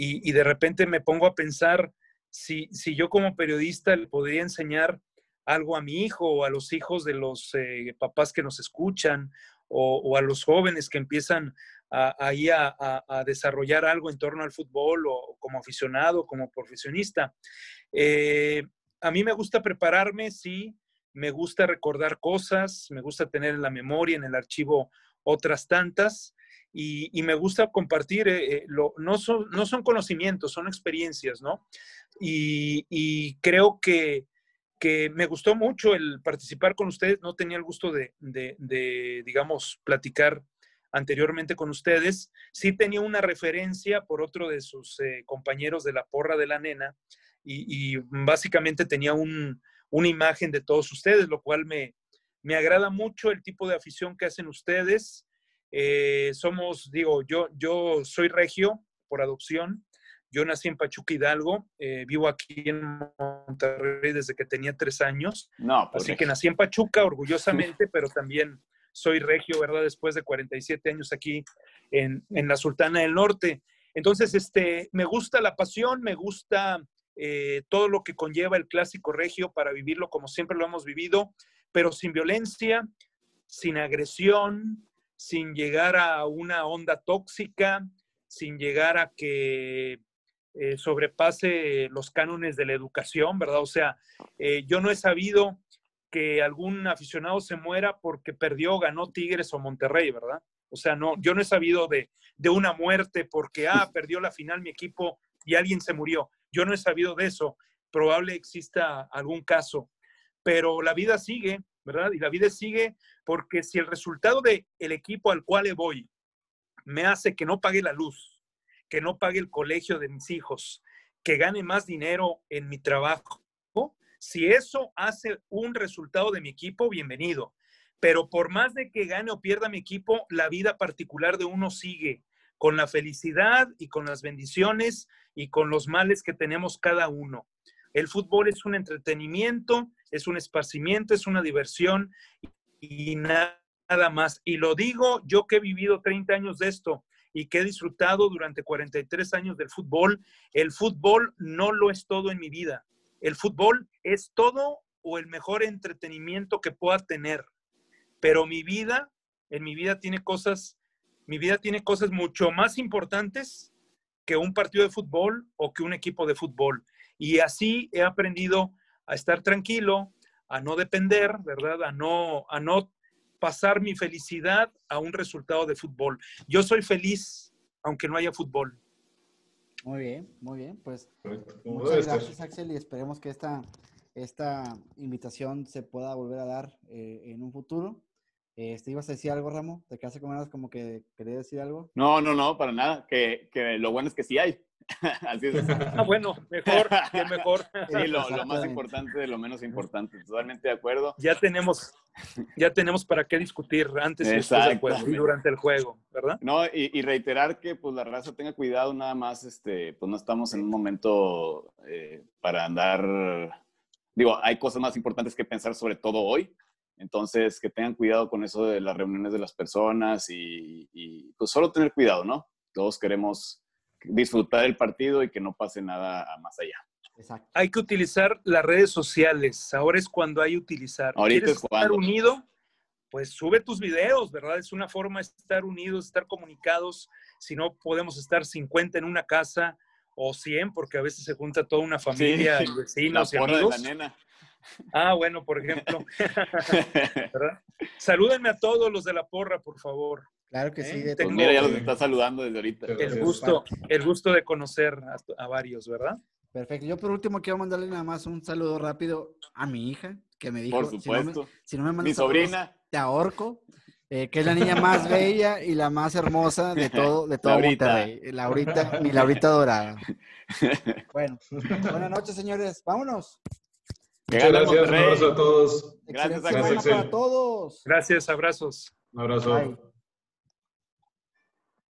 y, de repente me pongo a pensar si, si, yo como periodista le podría enseñar algo a mi hijo o a los hijos de los eh, papás que nos escuchan o, a los jóvenes que empiezan ahí a, desarrollar algo en torno al fútbol o como aficionado, como profesionista. Eh, a mí me gusta prepararme, sí, me gusta recordar cosas, me gusta tener en la memoria, en el archivo otras tantas, y, me gusta compartir, eh, eh, no, son, no son conocimientos, son experiencias, ¿no? Y, creo que, que, me gustó mucho el participar con ustedes, no tenía el gusto de, de, digamos, platicar anteriormente con ustedes, sí tenía una referencia por otro de sus eh, compañeros de la porra de la nena y, básicamente tenía un, una imagen de todos ustedes, lo cual me, me agrada mucho el tipo de afición que hacen ustedes. Eh, somos, digo, yo, yo soy regio por adopción. Yo nací en Pachuca Hidalgo, eh, vivo aquí en Monterrey desde que tenía tres años. No, pues Así que nací en Pachuca orgullosamente, pero también soy regio, ¿verdad? Después de 47 años aquí en, en, la Sultana del Norte. Entonces, este, me gusta la pasión, me gusta eh, todo lo que conlleva el clásico regio para vivirlo como siempre lo hemos vivido, pero sin violencia, sin agresión, sin llegar a una onda tóxica, sin llegar a que eh, sobrepase los cánones de la educación, ¿verdad? O sea, eh, yo no he sabido que algún aficionado se muera porque perdió, ganó Tigres o Monterrey, ¿verdad? O sea, no, yo no he sabido de, de una muerte porque, ah, perdió la final mi equipo y alguien se murió. Yo no he sabido de eso. Probable exista algún caso, pero la vida sigue ¿verdad? Y la vida sigue porque si el resultado del el equipo al cual voy me hace que no pague la luz, que no pague el colegio de mis hijos, que gane más dinero en mi trabajo, si eso hace un resultado de mi equipo, bienvenido. Pero por más de que gane o pierda mi equipo, la vida particular de uno sigue con la felicidad y con las bendiciones y con los males que tenemos cada uno. El fútbol es un entretenimiento, es un esparcimiento, es una diversión y nada más. Y lo digo yo que he vivido 30 años de esto y que he disfrutado durante 43 años del fútbol. El fútbol no lo es todo en mi vida. El fútbol es todo o el mejor entretenimiento que pueda tener. Pero mi vida, en mi vida tiene cosas, mi vida tiene cosas mucho más importantes que un partido de fútbol o que un equipo de fútbol. Y así he aprendido a estar tranquilo, a no depender, ¿verdad? A no, a no pasar mi felicidad a un resultado de fútbol. Yo soy feliz aunque no haya fútbol. Muy bien, muy bien. Pues muchas gracias, Axel, y esperemos que esta, esta invitación se pueda volver a dar eh, en un futuro. Este, ¿Ibas a decir algo, Ramo? ¿Te quedaste como, como que quería decir algo? No, no, no, para nada. Que, que lo bueno es que sí hay. Así es. Ah, bueno, mejor, que mejor. Sí, lo, lo, más importante de lo menos importante. Totalmente de acuerdo. Ya tenemos, ya tenemos para qué discutir antes y después del juego y durante el juego, ¿verdad? No, y, y, reiterar que pues la raza tenga cuidado, nada más, este, pues no estamos en un momento eh, para andar, digo, hay cosas más importantes que pensar sobre todo hoy. Entonces, que tengan cuidado con eso de las reuniones de las personas y, y pues solo tener cuidado, ¿no? Todos queremos disfrutar el partido y que no pase nada más allá. Exacto. Hay que utilizar las redes sociales. Ahora es cuando hay que utilizar. Ahorita ¿Quieres estar unido? Pues sube tus videos, ¿verdad? Es una forma de estar unidos, estar comunicados. Si no podemos estar 50 en una casa o 100, porque a veces se junta toda una familia, y vecinos y amigos. Ah, bueno, por ejemplo. Salúdenme a todos los de la porra, por favor. Claro que ¿Eh? sí. de Tengo- Pues mira, ya los está saludando desde ahorita. El gusto, el gusto de conocer a, a varios, ¿verdad? Perfecto. Yo por último quiero mandarle nada más un saludo rápido a mi hija, que me dijo, Por si no me- supuesto. si no me, mandas Mi saludos, sobrina, te ahorco, eh, que es la niña más bella y la más hermosa de todo, de todo Laurita. Monterrey. Laurita, mi Laurita dorada. Bueno, buenas noches, señores. Vámonos. Muchas gracias, un abrazo a todos. Gracias, para todos. Gracias, abrazos. Un abrazo. Bye.